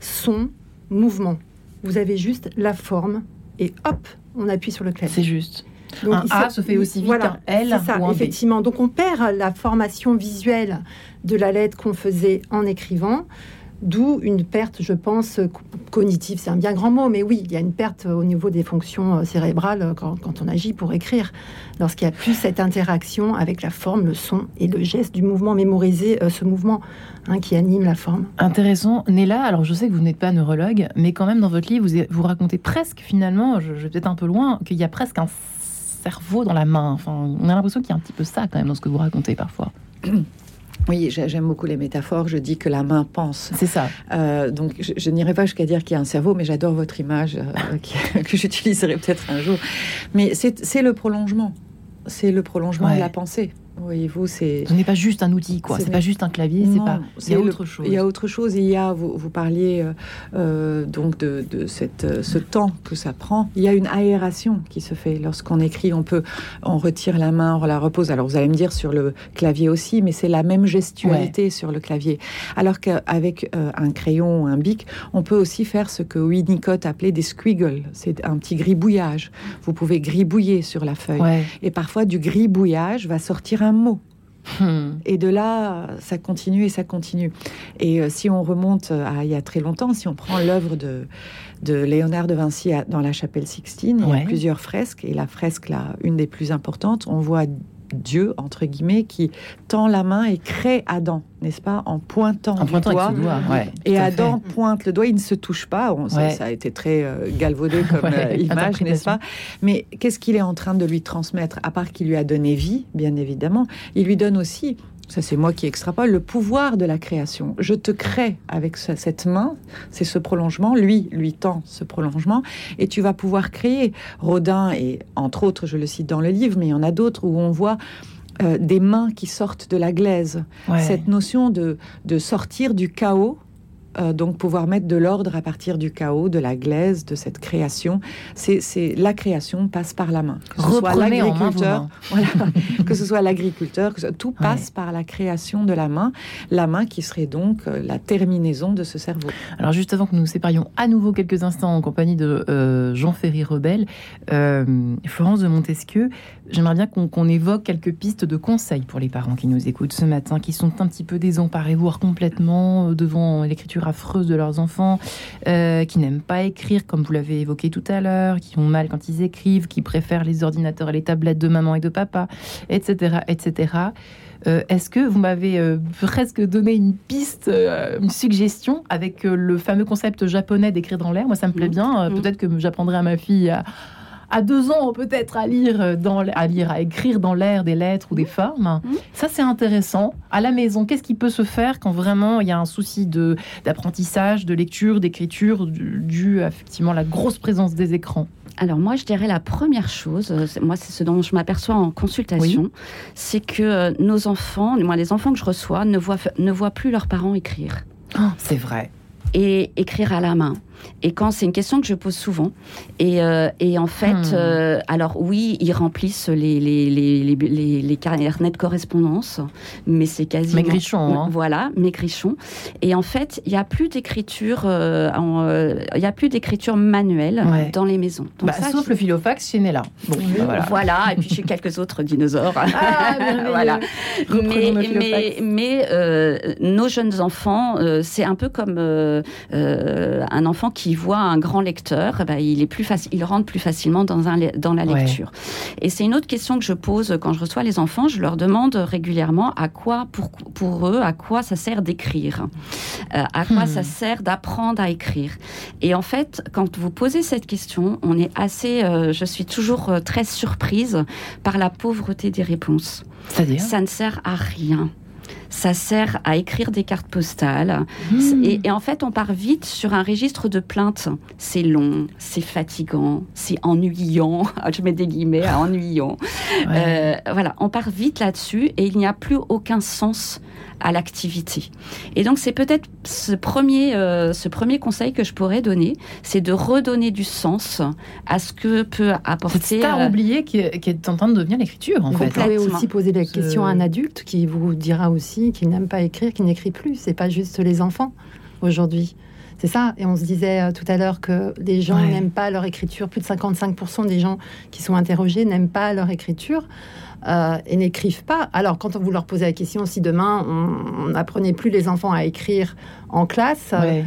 son, mouvement. Vous avez juste la forme et hop, on appuie sur le clavier. C'est juste. Donc, un A se fait aussi vite voilà, L ça, effectivement. Donc on perd la formation visuelle de la lettre qu'on faisait en écrivant. D'où une perte, je pense, cognitive. C'est un bien grand mot, mais oui, il y a une perte au niveau des fonctions euh, cérébrales euh, quand, on agit pour écrire. Lorsqu'il n'y a plus cette interaction avec la forme, le son et le geste du mouvement, mémoriser euh, ce mouvement hein, qui anime la forme. Intéressant. Néla, alors je sais que vous n'êtes pas neurologue, mais quand même dans votre livre, vous, vous racontez presque finalement, je, je vais peut-être un peu loin, qu'il y a presque un cerveau dans la main. Enfin, on a l'impression qu'il y a un petit peu ça quand même dans ce que vous racontez parfois. Oui, j'aime beaucoup les métaphores. Je dis que la main pense. C'est ça. Euh, donc, je, n'irai pas jusqu'à dire qu'il y a un cerveau, mais j'adore votre image euh, que j'utiliserai peut-être un jour. Mais c'est le prolongement. C'est le prolongement de la pensée. Voyez-vous, c'est. Ce n'est pas juste un outil, quoi. C'est pas juste un clavier, c'est pas. Il y a autre chose. Il y a autre chose. Il y a, vous, vous parliez euh, euh, donc de, de cette, euh, ce temps que ça prend. Il y a une aération qui se fait lorsqu'on écrit. On peut, on retire la main, on la repose. Alors vous allez me dire sur le clavier aussi, mais c'est la même gestualité sur le clavier. Alors qu'avec un crayon ou un bic, on peut aussi faire ce que Winnicott appelait des squiggles. C'est un petit gribouillage. Vous pouvez gribouiller sur la feuille. Et parfois, du gribouillage va sortir un mot. Hmm. Et de là, ça continue et ça continue. Et euh, si on remonte à il y a très longtemps, si on prend l'œuvre de, de Léonard de Vinci dans la chapelle Sixtine, il y a plusieurs fresques. Et la fresque, là, une des plus importantes, on voit Dieu, entre guillemets, qui tend la main et crée Adam, n'est-ce pas, en pointant, en pointant doigt. doigt et Adam pointe le doigt, il ne se touche pas. ça, a été très euh, galvaudé comme euh, image, n'est-ce pas? Mais qu'est-ce qu'il est en train de lui transmettre À part qu'il lui a donné vie, bien évidemment, il lui donne aussi ça c'est moi qui extrapole, le pouvoir de la création. Je te crée avec cette main, c'est ce prolongement, lui lui tend ce prolongement, et tu vas pouvoir créer. Rodin, et entre autres, je le cite dans le livre, mais il y en a d'autres où on voit euh, des mains qui sortent de la glaise. Cette notion de, de sortir du chaos euh, donc pouvoir mettre de l'ordre à partir du chaos, de la glaise, de cette création. C'est la création passe par la main. Que ce soit l'agriculteur, que ce soit l'agriculteur, tout passe par la création de la main, la main qui serait donc euh, la terminaison de ce cerveau. Alors juste avant que nous nous séparions à nouveau quelques instants en compagnie de euh, Jean Ferry Rebel, Florence de Montesquieu, j'aimerais bien qu'on évoque quelques pistes de conseils pour les parents qui nous écoutent ce matin, qui sont un petit peu désemparés, voire complètement devant l'écriture affreuse de leurs enfants, euh, qui n'aiment pas écrire, comme vous l'avez évoqué tout à l'heure, qui ont mal quand ils écrivent, qui préfèrent les ordinateurs et les tablettes de maman et de papa, etc., etc. Euh, est-ce que vous m'avez euh, presque donné une piste, une suggestion avec le fameux concept japonais d'écrire dans l'air? Moi, ça me plaît mmh. bien. Mmh. Peut-être que j'apprendrai à ma fille à à deux ans peut-être à lire, euh, dans, à lire, à écrire dans l'air des lettres ou des formes. Mmh. Ça, c'est intéressant. À la maison, qu'est-ce qui peut se faire quand vraiment il y a un souci de, d'apprentissage, de lecture, d'écriture, dû à effectivement la grosse présence des écrans? Alors moi, je dirais la première chose, euh, moi c'est ce dont je m'aperçois en consultation, c'est que euh, nos enfants, moi les enfants que je reçois, ne voient, ne voient plus leurs parents écrire. Oh, c'est vrai et écrire à la main. Et quand c'est une question que je pose souvent. Et, euh, et en fait, Hmm. euh, alors oui, ils remplissent les, les, les, les, carnets de correspondance, mais c'est quasiment... Maigrichon, hein. Voilà, maigrichon. Et en fait, il n'y a plus d'écriture euh, il y a plus d'écriture manuelle Ouais. dans les maisons. Donc Bah, ça, sauf je- le philofax chez Nella. Bon, bah, voilà. voilà. et puis chez quelques autres dinosaures. Ah, voilà. Mais, nos mais, euh, nos jeunes enfants, euh, c'est un peu comme euh, un enfant qui voit un grand lecteur, eh ben, il est plus facile, il rentre plus facilement dans, un, dans la Ouais. lecture. Et c'est une autre question que je pose quand je reçois les enfants. Je leur demande régulièrement à quoi, pour, pour eux, à quoi ça sert d'écrire, Euh, à quoi Hmm. ça sert d'apprendre à écrire. Et en fait, quand vous posez cette question, on est assez, euh, je suis toujours euh, très surprise par la pauvreté des réponses. C'est-à-dire? Ça ne sert à rien. Ça sert à écrire des cartes postales. Hmm. Et, et en fait, on part vite sur un registre de plaintes. C'est long, c'est fatigant, c'est ennuyant. Je mets des guillemets à ennuyant. Ouais. Euh, voilà, on part vite là-dessus et il n'y a plus aucun sens à l'activité. Et donc, c'est peut-être ce premier, euh, ce premier conseil que je pourrais donner, c'est de redonner du sens à ce que peut Cette apporter. star euh, oubliée qui est, qui est en train de devenir l'écriture, en Vous fait. pouvez Complètement. aussi poser la question à un adulte qui vous dira aussi qu'il n'aime pas écrire, qu'il n'écrit plus. C'est pas juste les enfants aujourd'hui. C'est ça. Et on se disait euh, tout à l'heure que les gens Ouais. n'aiment pas leur écriture. Plus de 55% des gens qui sont interrogés n'aiment pas leur écriture. euh, et n'écrivent pas. Alors, quand on vous leur posez la question, si demain on n'apprenait plus les enfants à écrire en classe, euh,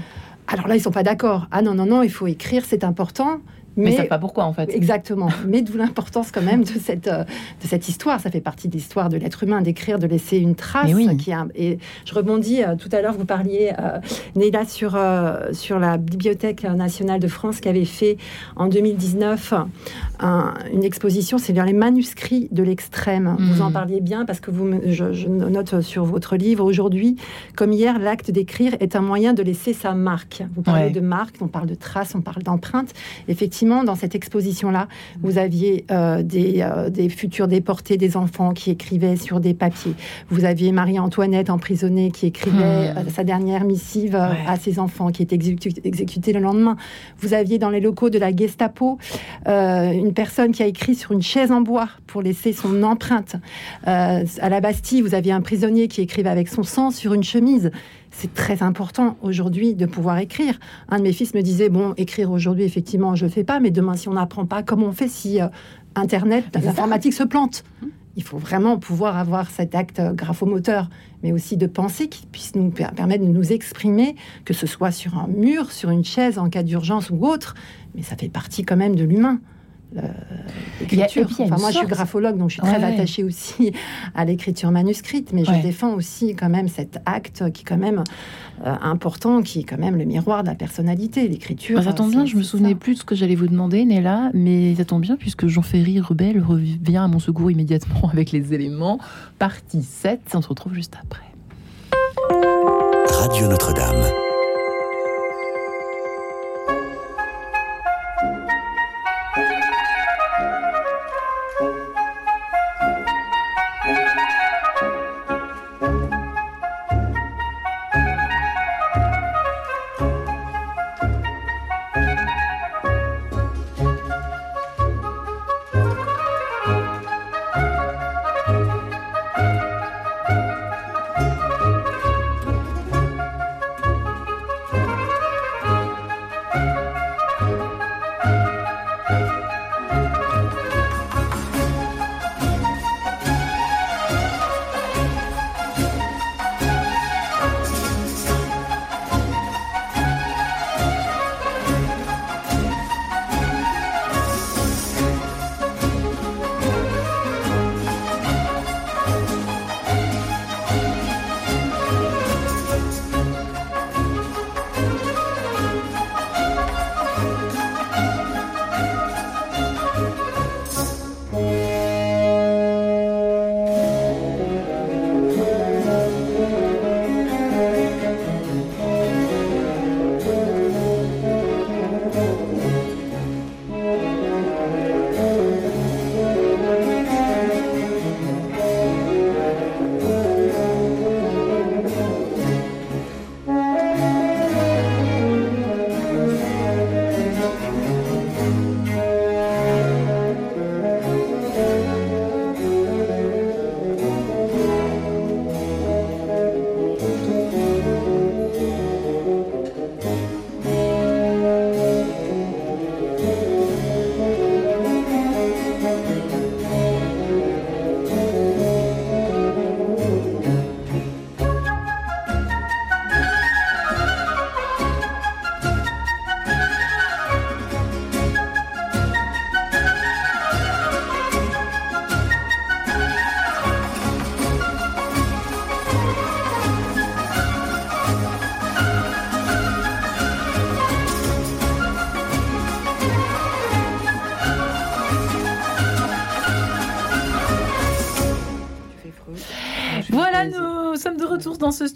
alors là, ils sont pas d'accord. Ah non, non, non, il faut écrire, c'est important. Mais, Mais, savent pas pourquoi, en fait. Exactement. Mais d'où l'importance quand même de cette, euh, de cette histoire. Ça fait partie de l'histoire de l'être humain, d'écrire, de laisser une trace. Oui. Qui a, et je rebondis, euh, tout à l'heure, vous parliez, euh, Neila, sur, euh, sur la Bibliothèque nationale de France qui avait fait en 2019 un- une exposition, c'est les manuscrits de l'extrême. Vous en parliez bien parce que vous, je, je note sur votre livre aujourd'hui, comme hier, l'acte d'écrire est un moyen de laisser sa marque. Vous parlez Ouais. de marque, on parle de traces, on parle d'empreinte. Effectivement, dans cette exposition-là, vous aviez euh, des, euh, des futurs déportés, des enfants qui écrivaient sur des papiers. Vous aviez Marie-Antoinette emprisonnée qui écrivait Hmm. euh, sa dernière missive Ouais. à ses enfants, qui était exécu- exécutée le lendemain. Vous aviez dans les locaux de la Gestapo une personne qui a écrit sur une chaise en bois pour laisser son empreinte. À la Bastille, vous aviez un prisonnier qui écrivait avec son sang sur une chemise. C'est très important aujourd'hui de pouvoir écrire. Un de mes fils me disait bon, écrire aujourd'hui, effectivement, je ne fais pas, mais demain, si on n'apprend pas, comment on fait si euh, Internet, l'informatique se plante? Il faut vraiment pouvoir avoir cet acte euh, graphomoteur, mais aussi de pensée qui puisse nous per- permettre de nous exprimer, que ce soit sur un mur, sur une chaise en cas d'urgence ou autre, mais ça fait partie quand même de l'humain. A- L'écriture. Enfin, moi, je suis graphologue, donc je suis très Ouais, ouais. attachée aussi à l'écriture manuscrite, mais Ouais. je défends aussi quand même cet acte qui est quand même euh, important, qui est quand même le miroir de la personnalité, l'écriture. Bah, ça tombe euh, bien, je me souvenais ça. plus de ce que j'allais vous demander, Néla, mais ça tombe bien puisque Jean-Ferry Rebelle revient à mon secours immédiatement avec les éléments. Partie 7, on se retrouve juste après. Radio Notre-Dame.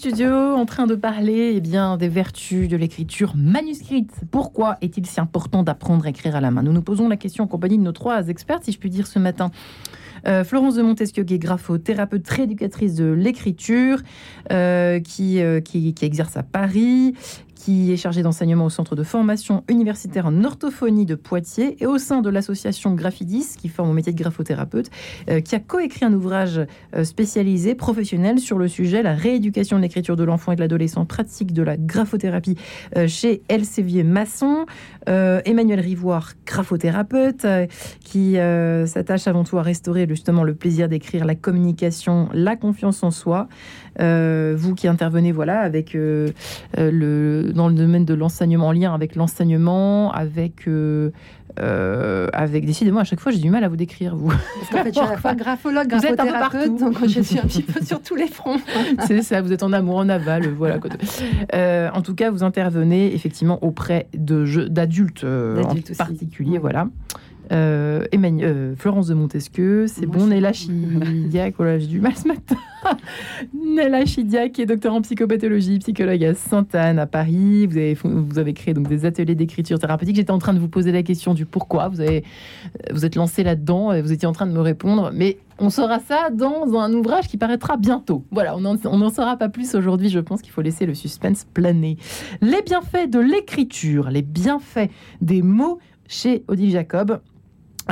En train de parler eh bien, des vertus de l'écriture manuscrite. Pourquoi est-il si important d'apprendre à écrire à la main? Nous nous posons la question en compagnie de nos trois experts, si je puis dire, ce matin. Euh, Florence de Montesquieu, qui est graphothérapeute, rééducatrice de l'écriture, euh, euh, qui, exerce à Paris, qui est chargé d'enseignement au centre de formation universitaire en orthophonie de Poitiers et au sein de l'association Graphidis, qui forme au métier de graphothérapeute, euh, qui a coécrit un ouvrage euh, spécialisé, professionnel, sur le sujet, la rééducation de l'écriture de l'enfant et de l'adolescent, pratique de la graphothérapie euh, chez Elsevier Masson. Emmanuel Rivoire, graphothérapeute, qui s'attache avant tout à restaurer justement le plaisir d'écrire, la communication, la confiance en soi. Vous qui intervenez voilà, avec le dans le domaine de l'enseignement, en lien avec l'enseignement, avec euh, euh, avec décidément à chaque fois j'ai du mal à vous décrire vous. Parce qu'en fait, je suis à la fois graphologue, graphothérapeute, donc je suis un petit peu sur tous les fronts. C'est ça, vous êtes en amour, en aval, voilà. Euh, en tout cas, vous intervenez effectivement auprès de d'adultes euh, en particulier, voilà. Euh, Emmanuel, Florence de Montesquieu, c'est bon, Néla Chidiac, voilà, j'ai du mal ce matin. Néla Chidiac, qui est docteur en psychopathologie, psychologue à Sainte-Anne, à Paris. Vous avez, vous avez créé donc des ateliers d'écriture thérapeutique. J'étais en train de vous poser la question du pourquoi. Vous, avez, vous êtes lancé là-dedans et vous étiez en train de me répondre. Mais on saura ça dans un ouvrage qui paraîtra bientôt. Voilà, on n'en saura pas plus aujourd'hui. Je pense qu'il faut laisser le suspense planer. Les bienfaits de l'écriture, les bienfaits des mots chez Odile Jacob.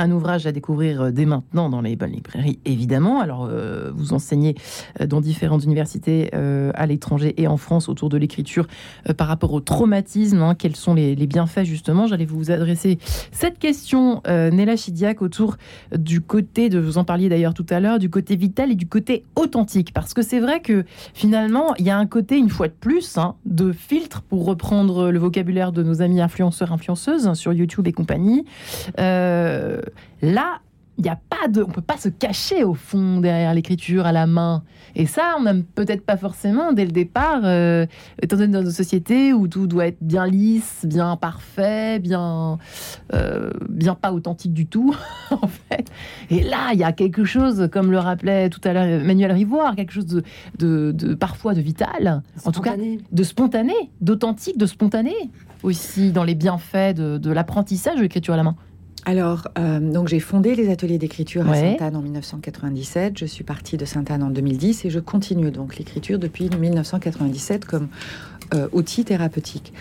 Un ouvrage à découvrir euh, dès maintenant dans les bonnes librairies, évidemment. Alors, euh, vous enseignez euh, dans différentes universités à l'étranger et en France autour de l'écriture par rapport au traumatisme. Hein. quels sont les, bienfaits, justement? J'allais vous adresser cette question, Nella Chidiac, autour du côté, de vous en parliez d'ailleurs tout à l'heure, du côté vital et du côté authentique. Parce que c'est vrai que finalement, il y a un côté, une fois de plus, hein, de filtre, pour reprendre le vocabulaire de nos amis influenceurs, influenceuses hein, sur YouTube et compagnie. Là, il n'y a pas de, on peut pas se cacher au fond derrière l'écriture à la main. Et ça, on n'aime peut-être pas forcément dès le départ, euh, étant donné dans une société où tout doit être bien lisse, bien parfait, bien, euh, bien pas authentique du tout, en fait. Et là, il y a quelque chose, comme le rappelait tout à l'heure Manuel Rivoire, quelque chose de, de, parfois de vital, en tout cas de spontané, d'authentique, de spontané aussi dans les bienfaits de, de l'apprentissage de l'écriture à la main. Alors, euh, donc j'ai fondé les ateliers d'écriture à Sainte-Anne en 1997. Je suis partie de Sainte-Anne en 2010 et je continue donc l'écriture depuis 1997 comme euh, outil thérapeutique.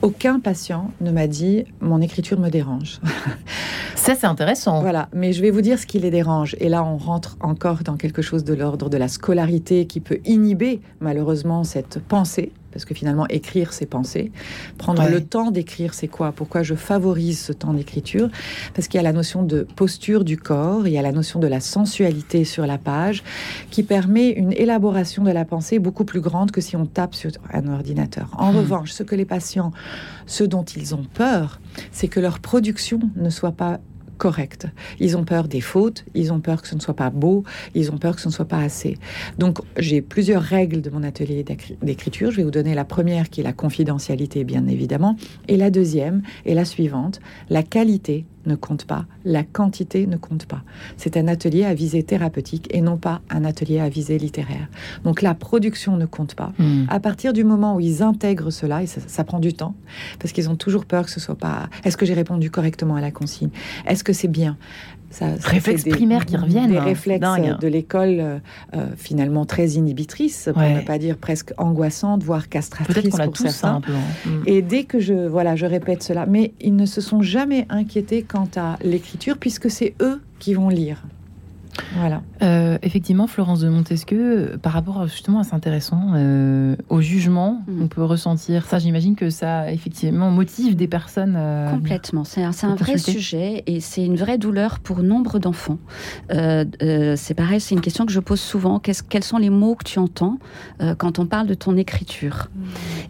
Aucun patient ne m'a dit mon écriture me dérange. Ça, c'est intéressant. Voilà, mais je vais vous dire ce qui les dérange. Et là, on rentre encore dans quelque chose de l'ordre de la scolarité qui peut inhiber malheureusement cette pensée parce que finalement, écrire, c'est penser. Prendre le temps d'écrire, c'est quoi? Pourquoi je favorise ce temps d'écriture? Parce qu'il y a la notion de posture du corps, il y a la notion de la sensualité sur la page, qui permet une élaboration de la pensée beaucoup plus grande que si on tape sur un ordinateur. En hmm. revanche, ce que les patients, ce dont ils ont peur, c'est que leur production ne soit pas correct. Ils ont peur des fautes, ils ont peur que ce ne soit pas beau, ils ont peur que ce ne soit pas assez. Donc j'ai plusieurs règles de mon atelier d'écriture. Je vais vous donner la première qui est la confidentialité, bien évidemment, et la deuxième est la suivante, la qualité ne compte pas, la quantité ne compte pas. C'est un atelier à visée thérapeutique et non pas un atelier à visée littéraire. Donc la production ne compte pas. Hmm. À partir du moment où ils intègrent cela, et ça, prend du temps, parce qu'ils ont toujours peur que ce soit pas. Est-ce que j'ai répondu correctement à la consigne? Est-ce que c'est bien? Ça, réflexes primaires qui reviennent. Des réflexes de l'école euh, euh, finalement très inhibitrices, pour ne pas dire presque angoissantes, voire castratrices pour certains. un peu, hein. Et dès que je voilà, je répète cela, mais ils ne se sont jamais inquiétés quant à l'écriture puisque c'est eux qui vont lire. Voilà. Euh, effectivement, Florence de Montesquieu, par rapport justement à c'est intéressant, euh, au jugement, mm. on peut ressentir ça. J'imagine que ça effectivement motive des personnes. Euh, Complètement. C'est un, un vrai sujet et c'est une vraie douleur pour nombre d'enfants. c'est pareil, c'est une question que je pose souvent. quels sont les mots que tu entends quand on parle de ton écriture?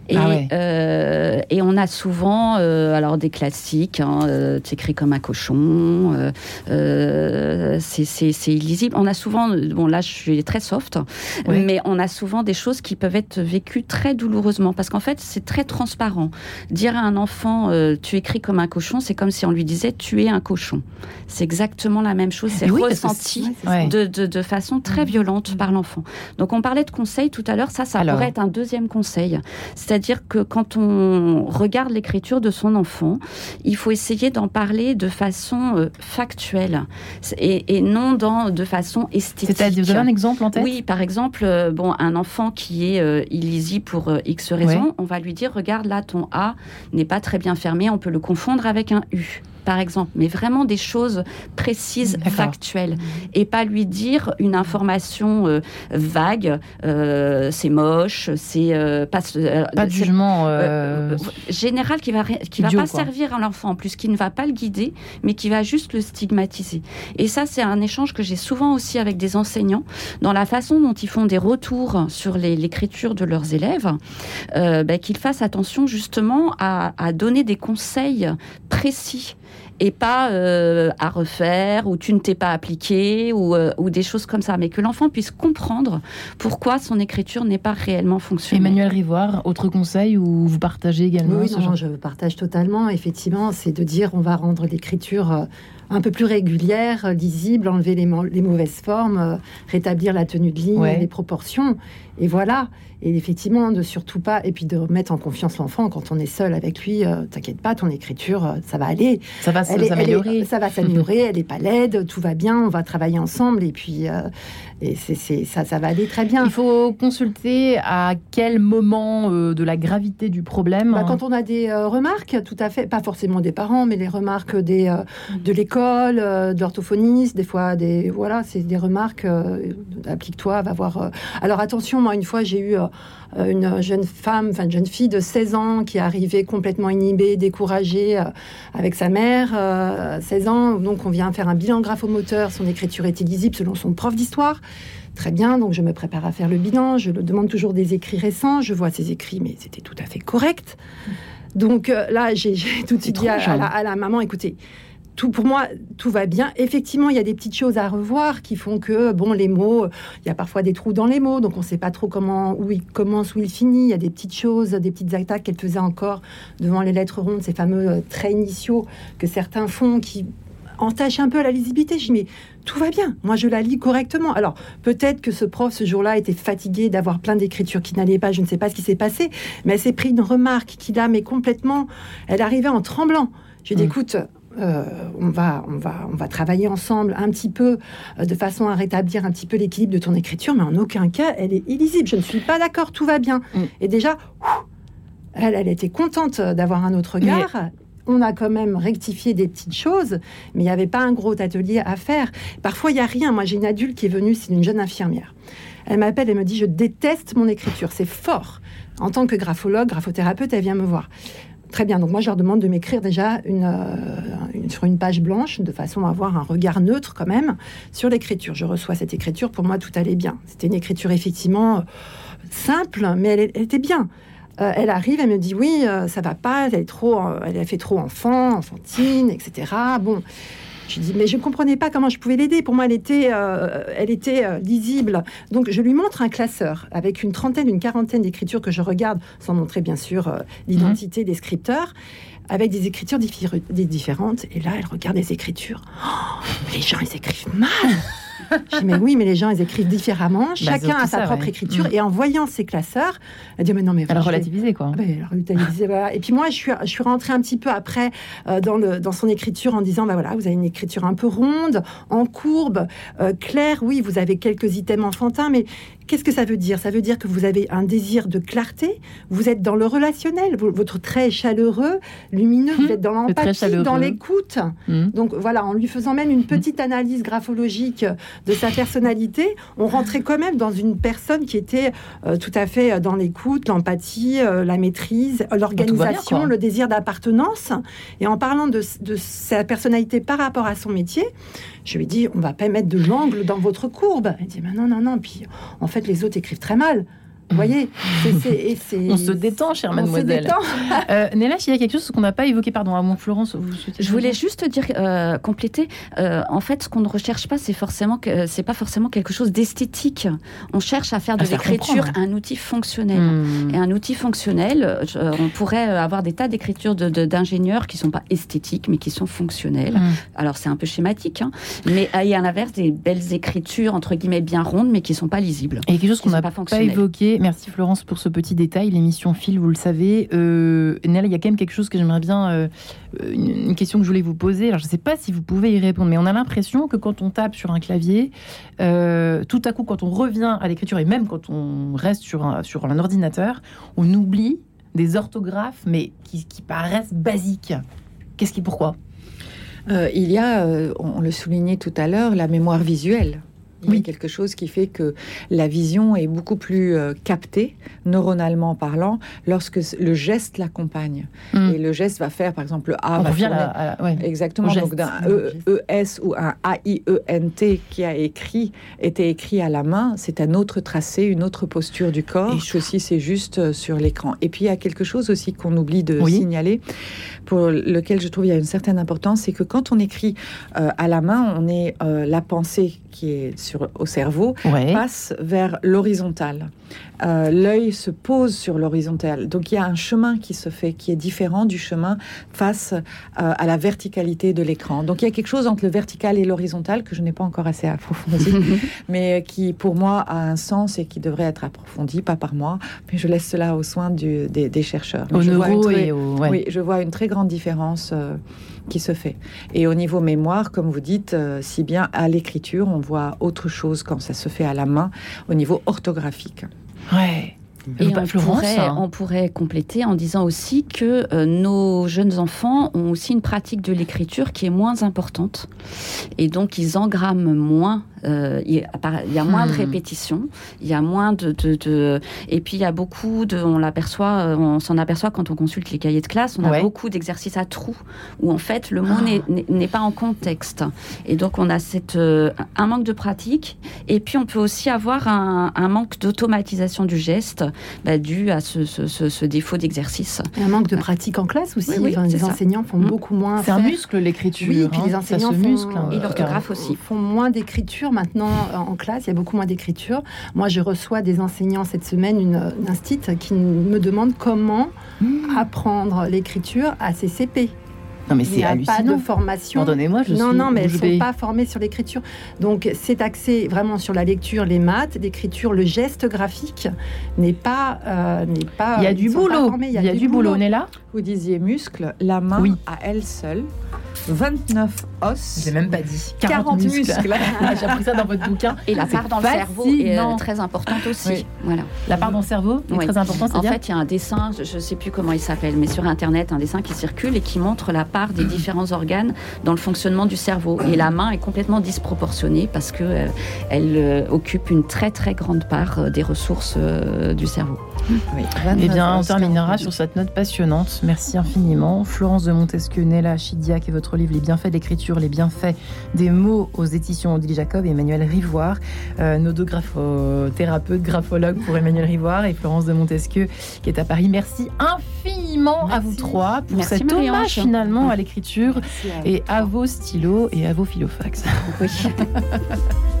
Et, ah et, on a souvent alors des classiques. Hein, tu écris comme un cochon. c'est lisible. On a souvent, bon là je suis très soft, mais on a souvent des choses qui peuvent être vécues très douloureusement parce qu'en fait c'est très transparent. Dire à un enfant euh, tu écris comme un cochon, c'est comme si on lui disait tu es un cochon. C'est exactement la même chose, c'est ressenti de, de, de, façon très violente par l'enfant. Donc on parlait de conseils tout à l'heure, ça, ça pourrait être un deuxième conseil. C'est-à-dire que quand on regarde l'écriture de son enfant, il faut essayer d'en parler de façon euh, factuelle et, et, non dans, de façon esthétique. C'est-à-dire, vous avez un exemple en tête Oui, par exemple, euh, bon, un enfant qui est euh, illisible pour X raisons, on va lui dire, regarde là, ton A n'est pas très bien fermé, on peut le confondre avec un U par exemple, mais vraiment des choses précises, factuelles, et pas lui dire une information euh, vague, euh, c'est moche, c'est euh, pas, pas de jugement général qui va qui va pas servir à l'enfant, en plus qui ne va pas le guider, mais qui va juste le stigmatiser. Et ça, c'est un échange que j'ai souvent aussi avec des enseignants dans la façon dont ils font des retours sur l'écriture de leurs élèves, ben, qu'ils fassent attention justement à, à donner des conseils précis et pas euh, à refaire ou tu ne t'es pas appliqué ou, euh, ou, des choses comme ça, mais que l'enfant puisse comprendre pourquoi son écriture n'est pas réellement fonctionnelle. Emmanuel Rivoire, autre conseil ou vous partagez également Oui, non, je partage totalement. Effectivement, c'est de dire on va rendre l'écriture euh, un peu plus régulière, lisible, enlever les, les mauvaises formes, rétablir la tenue de ligne, les proportions. Et voilà. Et effectivement, de surtout pas, et puis de mettre en confiance l'enfant quand on est seul avec lui. Euh, t'inquiète pas, ton écriture, euh, ça va aller. Ça va s'améliorer. Ça va s'améliorer. elle n'est pas laide, tout va bien. On va travailler ensemble. Et puis, euh, et c'est, ça, ça va aller très bien. Il faut consulter à quel moment de la gravité du problème. Bah, quand on a des remarques, tout à fait, pas forcément des parents, mais les remarques des, de l'école, d'orthophonistes, des fois des, voilà, c'est des remarques. applique-toi, va voir. alors attention, moi une fois j'ai eu une jeune femme, enfin une jeune fille de 16 ans qui est arrivée complètement inhibée, découragée euh, avec sa mère, 16 euh, ans. Donc on vient faire un bilan graphomoteur, son écriture est illisible selon son prof d'histoire. Très bien, donc je me prépare à faire le bilan, je le demande toujours des écrits récents, je vois ses écrits, mais c'était tout à fait correct. Donc là, j'ai tout de suite dit à la maman, écoutez, tout pour moi, tout va bien. Effectivement, il y a des petites choses à revoir qui font que, bon, les mots, il y a parfois des trous dans les mots, donc on ne sait pas trop comment, où il commence, où il finit. Il y a des petites choses, des petites attaques qu'elle faisait encore devant les lettres rondes, ces fameux euh, traits initiaux que certains font qui entachent un peu la lisibilité. Je dis, mais tout va bien. Moi, je la lis correctement. Alors, peut-être que ce prof, ce jour-là, était fatigué d'avoir plein d'écritures qui n'allaient pas. Je ne sais pas ce qui s'est passé, mais elle s'est pris une remarque qui l'a, mais complètement. Elle arrivait en tremblant. J'ai dit, mmh. écoute, euh, on, va, on, va, on va travailler ensemble un petit peu euh, de façon à rétablir un petit peu l'équilibre de ton écriture, mais en aucun cas, elle est illisible. Je ne suis pas d'accord, tout va bien. Mm. Et déjà, elle, elle était contente d'avoir un autre regard. On a quand même rectifié des petites choses, mais il n'y avait pas un gros atelier à faire. Parfois, il n'y a rien. Moi, j'ai une adulte qui est venue, c'est une jeune infirmière. Elle m'appelle et me dit, je déteste mon écriture, c'est fort. En tant que graphologue, graphothérapeute, elle vient me voir. Très bien. Donc moi, je leur demande de m'écrire déjà euh, une, sur une page blanche, de façon à avoir un regard neutre quand même sur l'écriture. Je reçois cette écriture. Pour moi, tout allait bien. C'était une écriture effectivement euh, simple, mais elle, était bien. Euh, elle arrive, elle me dit oui, ça va pas, elle est trop, elle a fait trop enfant, enfantine, etc. Bon, je dis, mais je ne comprenais pas comment je pouvais l'aider. Pour moi, elle était, euh, elle était euh, lisible. Donc, je lui montre un classeur avec une trentaine, une quarantaine d'écritures que je regarde, sans montrer bien sûr euh, l'identité des scripteurs, avec des écritures différentes. Et là, elle regarde les écritures. Oh, les gens, ils écrivent mal. Je dis, mais oui, mais les gens, ils écrivent différemment. Bah, Chacun a sa propre écriture. Mm. Et en voyant ces classeurs, elle dit, mais non, mais... Elle a relativisé, quoi. Ah, Et puis moi, je suis, je suis rentrée un petit peu après euh, dans, le, dans son écriture en disant, bah voilà, vous avez une écriture un peu ronde, en courbe, euh, claire. Oui, vous avez quelques items enfantins, mais Qu'est-ce que ça veut dire? Ça veut dire que vous avez un désir de clarté, vous êtes dans le relationnel, votre trait est chaleureux, lumineux, vous hum, êtes dans l'empathie, dans l'écoute. Hum. Donc voilà, en lui faisant même une petite analyse graphologique de sa personnalité, on rentrait quand même dans une personne qui était euh, tout à fait dans l'écoute, l'empathie, euh, la maîtrise, l'organisation, le désir d'appartenance. Et en parlant de, de sa personnalité par rapport à son métier, je lui dis, on va pas mettre de l'angle dans votre courbe. Elle dit, mais non, non, non. Puis en fait, les autres écrivent très mal. Vous voyez On se détend, chère mademoiselle. euh, Néla, il y a quelque chose qu'on n'a pas évoqué, pardon, à mon Florence. Vous Je voulais juste dire, euh, compléter. Euh, en fait, ce qu'on ne recherche pas, c'est forcément que c'est pas forcément quelque chose d'esthétique. On cherche à faire de l'écriture un outil fonctionnel. Hmm. Et un outil fonctionnel, on pourrait avoir des tas d'écritures d'ingénieurs de, qui sont pas esthétiques, mais qui sont fonctionnelles. Hmm. Alors c'est un peu schématique, hein, mais il y a à l'inverse des belles écritures entre guillemets bien rondes, mais qui sont pas lisibles. Et quelque chose qu'on n'a pas, pas évoqué Merci Florence pour ce petit détail. L'émission file, vous le savez. Euh, il y a quand même quelque chose que j'aimerais bien. Euh, une, question que je voulais vous poser. Je ne sais pas si vous pouvez y répondre, mais on a l'impression que quand on tape sur un clavier, euh, tout à coup, quand on revient à l'écriture et même quand on reste sur un, ordinateur, on oublie des orthographes, mais qui, paraissent basiques. Qu'est-ce qui, pourquoi? Il y a, on le soulignait tout à l'heure, la mémoire visuelle. Il y a quelque chose qui fait que la vision est beaucoup plus euh, captée, neuronalement parlant, lorsque le geste l'accompagne. Hmm. Et le geste va faire, par exemple, le A. On revient à, Exactement. Donc d'un e, ES ou un A-I-E-N-T qui a écrit, était écrit à la main, c'est un autre tracé, une autre posture du corps. Et aussi, c'est juste euh, sur l'écran. Et puis, il y a quelque chose aussi qu'on oublie de signaler, pour lequel je trouve il y a une certaine importance, c'est que quand on écrit euh, à la main, on est la pensée qui est sur, au cerveau passe vers l'horizontale. Euh, l'œil se pose sur l'horizontale. Donc il y a un chemin qui se fait qui est différent du chemin face euh, à la verticalité de l'écran. Donc il y a quelque chose entre le vertical et l'horizontal que je n'ai pas encore assez approfondi, mais qui pour moi a un sens et qui devrait être approfondi, pas par moi, mais je laisse cela aux soins du, des, chercheurs. Au je, vois oui, je vois une très grande différence. Euh, qui se fait. Et au niveau mémoire, comme vous dites, si bien à l'écriture, on voit autre chose quand ça se fait à la main au niveau orthographique. Ouais. Et on pourrait, hein. on pourrait, compléter en disant aussi que euh, nos jeunes enfants ont aussi une pratique de l'écriture qui est moins importante. Et donc, ils engramment moins euh, il, y a moins de hmm. répétitions, il y a moins de, et puis il y a beaucoup de, on l'aperçoit, euh, on s'en aperçoit quand on consulte les cahiers de classe, on a beaucoup d'exercices à trous où en fait le mot ah. n'est pas en contexte et donc on a cette euh, un manque de pratique et puis on peut aussi avoir un, manque d'automatisation du geste bah, dû à ce, défaut d'exercice. Un manque de pratique en classe aussi. les enseignants font hmm. beaucoup moins. C'est un muscle l'écriture. Oui, puis les hein. enseignants muscle, hein. et l'orthographe aussi font moins d'écriture maintenant euh, en classe, il y a beaucoup moins d'écriture. Moi, je reçois des enseignants cette semaine, une, une qui me demande comment mmh. apprendre l'écriture à ces CP. Non, mais c'est hallucinant. pas de formation. Pardonnez-moi, je Non, non, mais elles ne sont pas formées sur l'écriture. Donc, c'est axé vraiment sur la lecture, les maths, l'écriture, le geste graphique n'est pas, euh, n'est pas. Il y a du boulot. Il y a, du, boulot. On est là? Vous disiez muscle, la main à elle seule 29 os. J'ai même pas dit. 40, muscles. Ah, j'ai appris ça dans votre bouquin. Et la part dans le cerveau est euh, très importante aussi. Voilà. La part dans le cerveau est très importante. En fait, il y a un dessin, je ne sais plus comment il s'appelle, mais sur Internet, un dessin qui circule et qui montre la part des différents organes dans le fonctionnement du cerveau. Et la main est complètement disproportionnée parce que euh, elle euh, occupe une très très grande part des ressources du cerveau. Oui. Eh bien, on terminera sur cette note passionnante. Merci infiniment. Florence de Montesquieu, Nella Chidiac et votre livre Les bienfaits de l'écriture, les bienfaits des mots aux éditions Odile Jacob et Emmanuel Rivoire. Euh, nos deux graphothérapeutes, graphologues pour Emmanuel Rivoire et Florence de Montesquieu qui est à Paris. Merci infiniment à vous trois pour cet hommage finalement à l'écriture et à vos stylos et à vos philophax.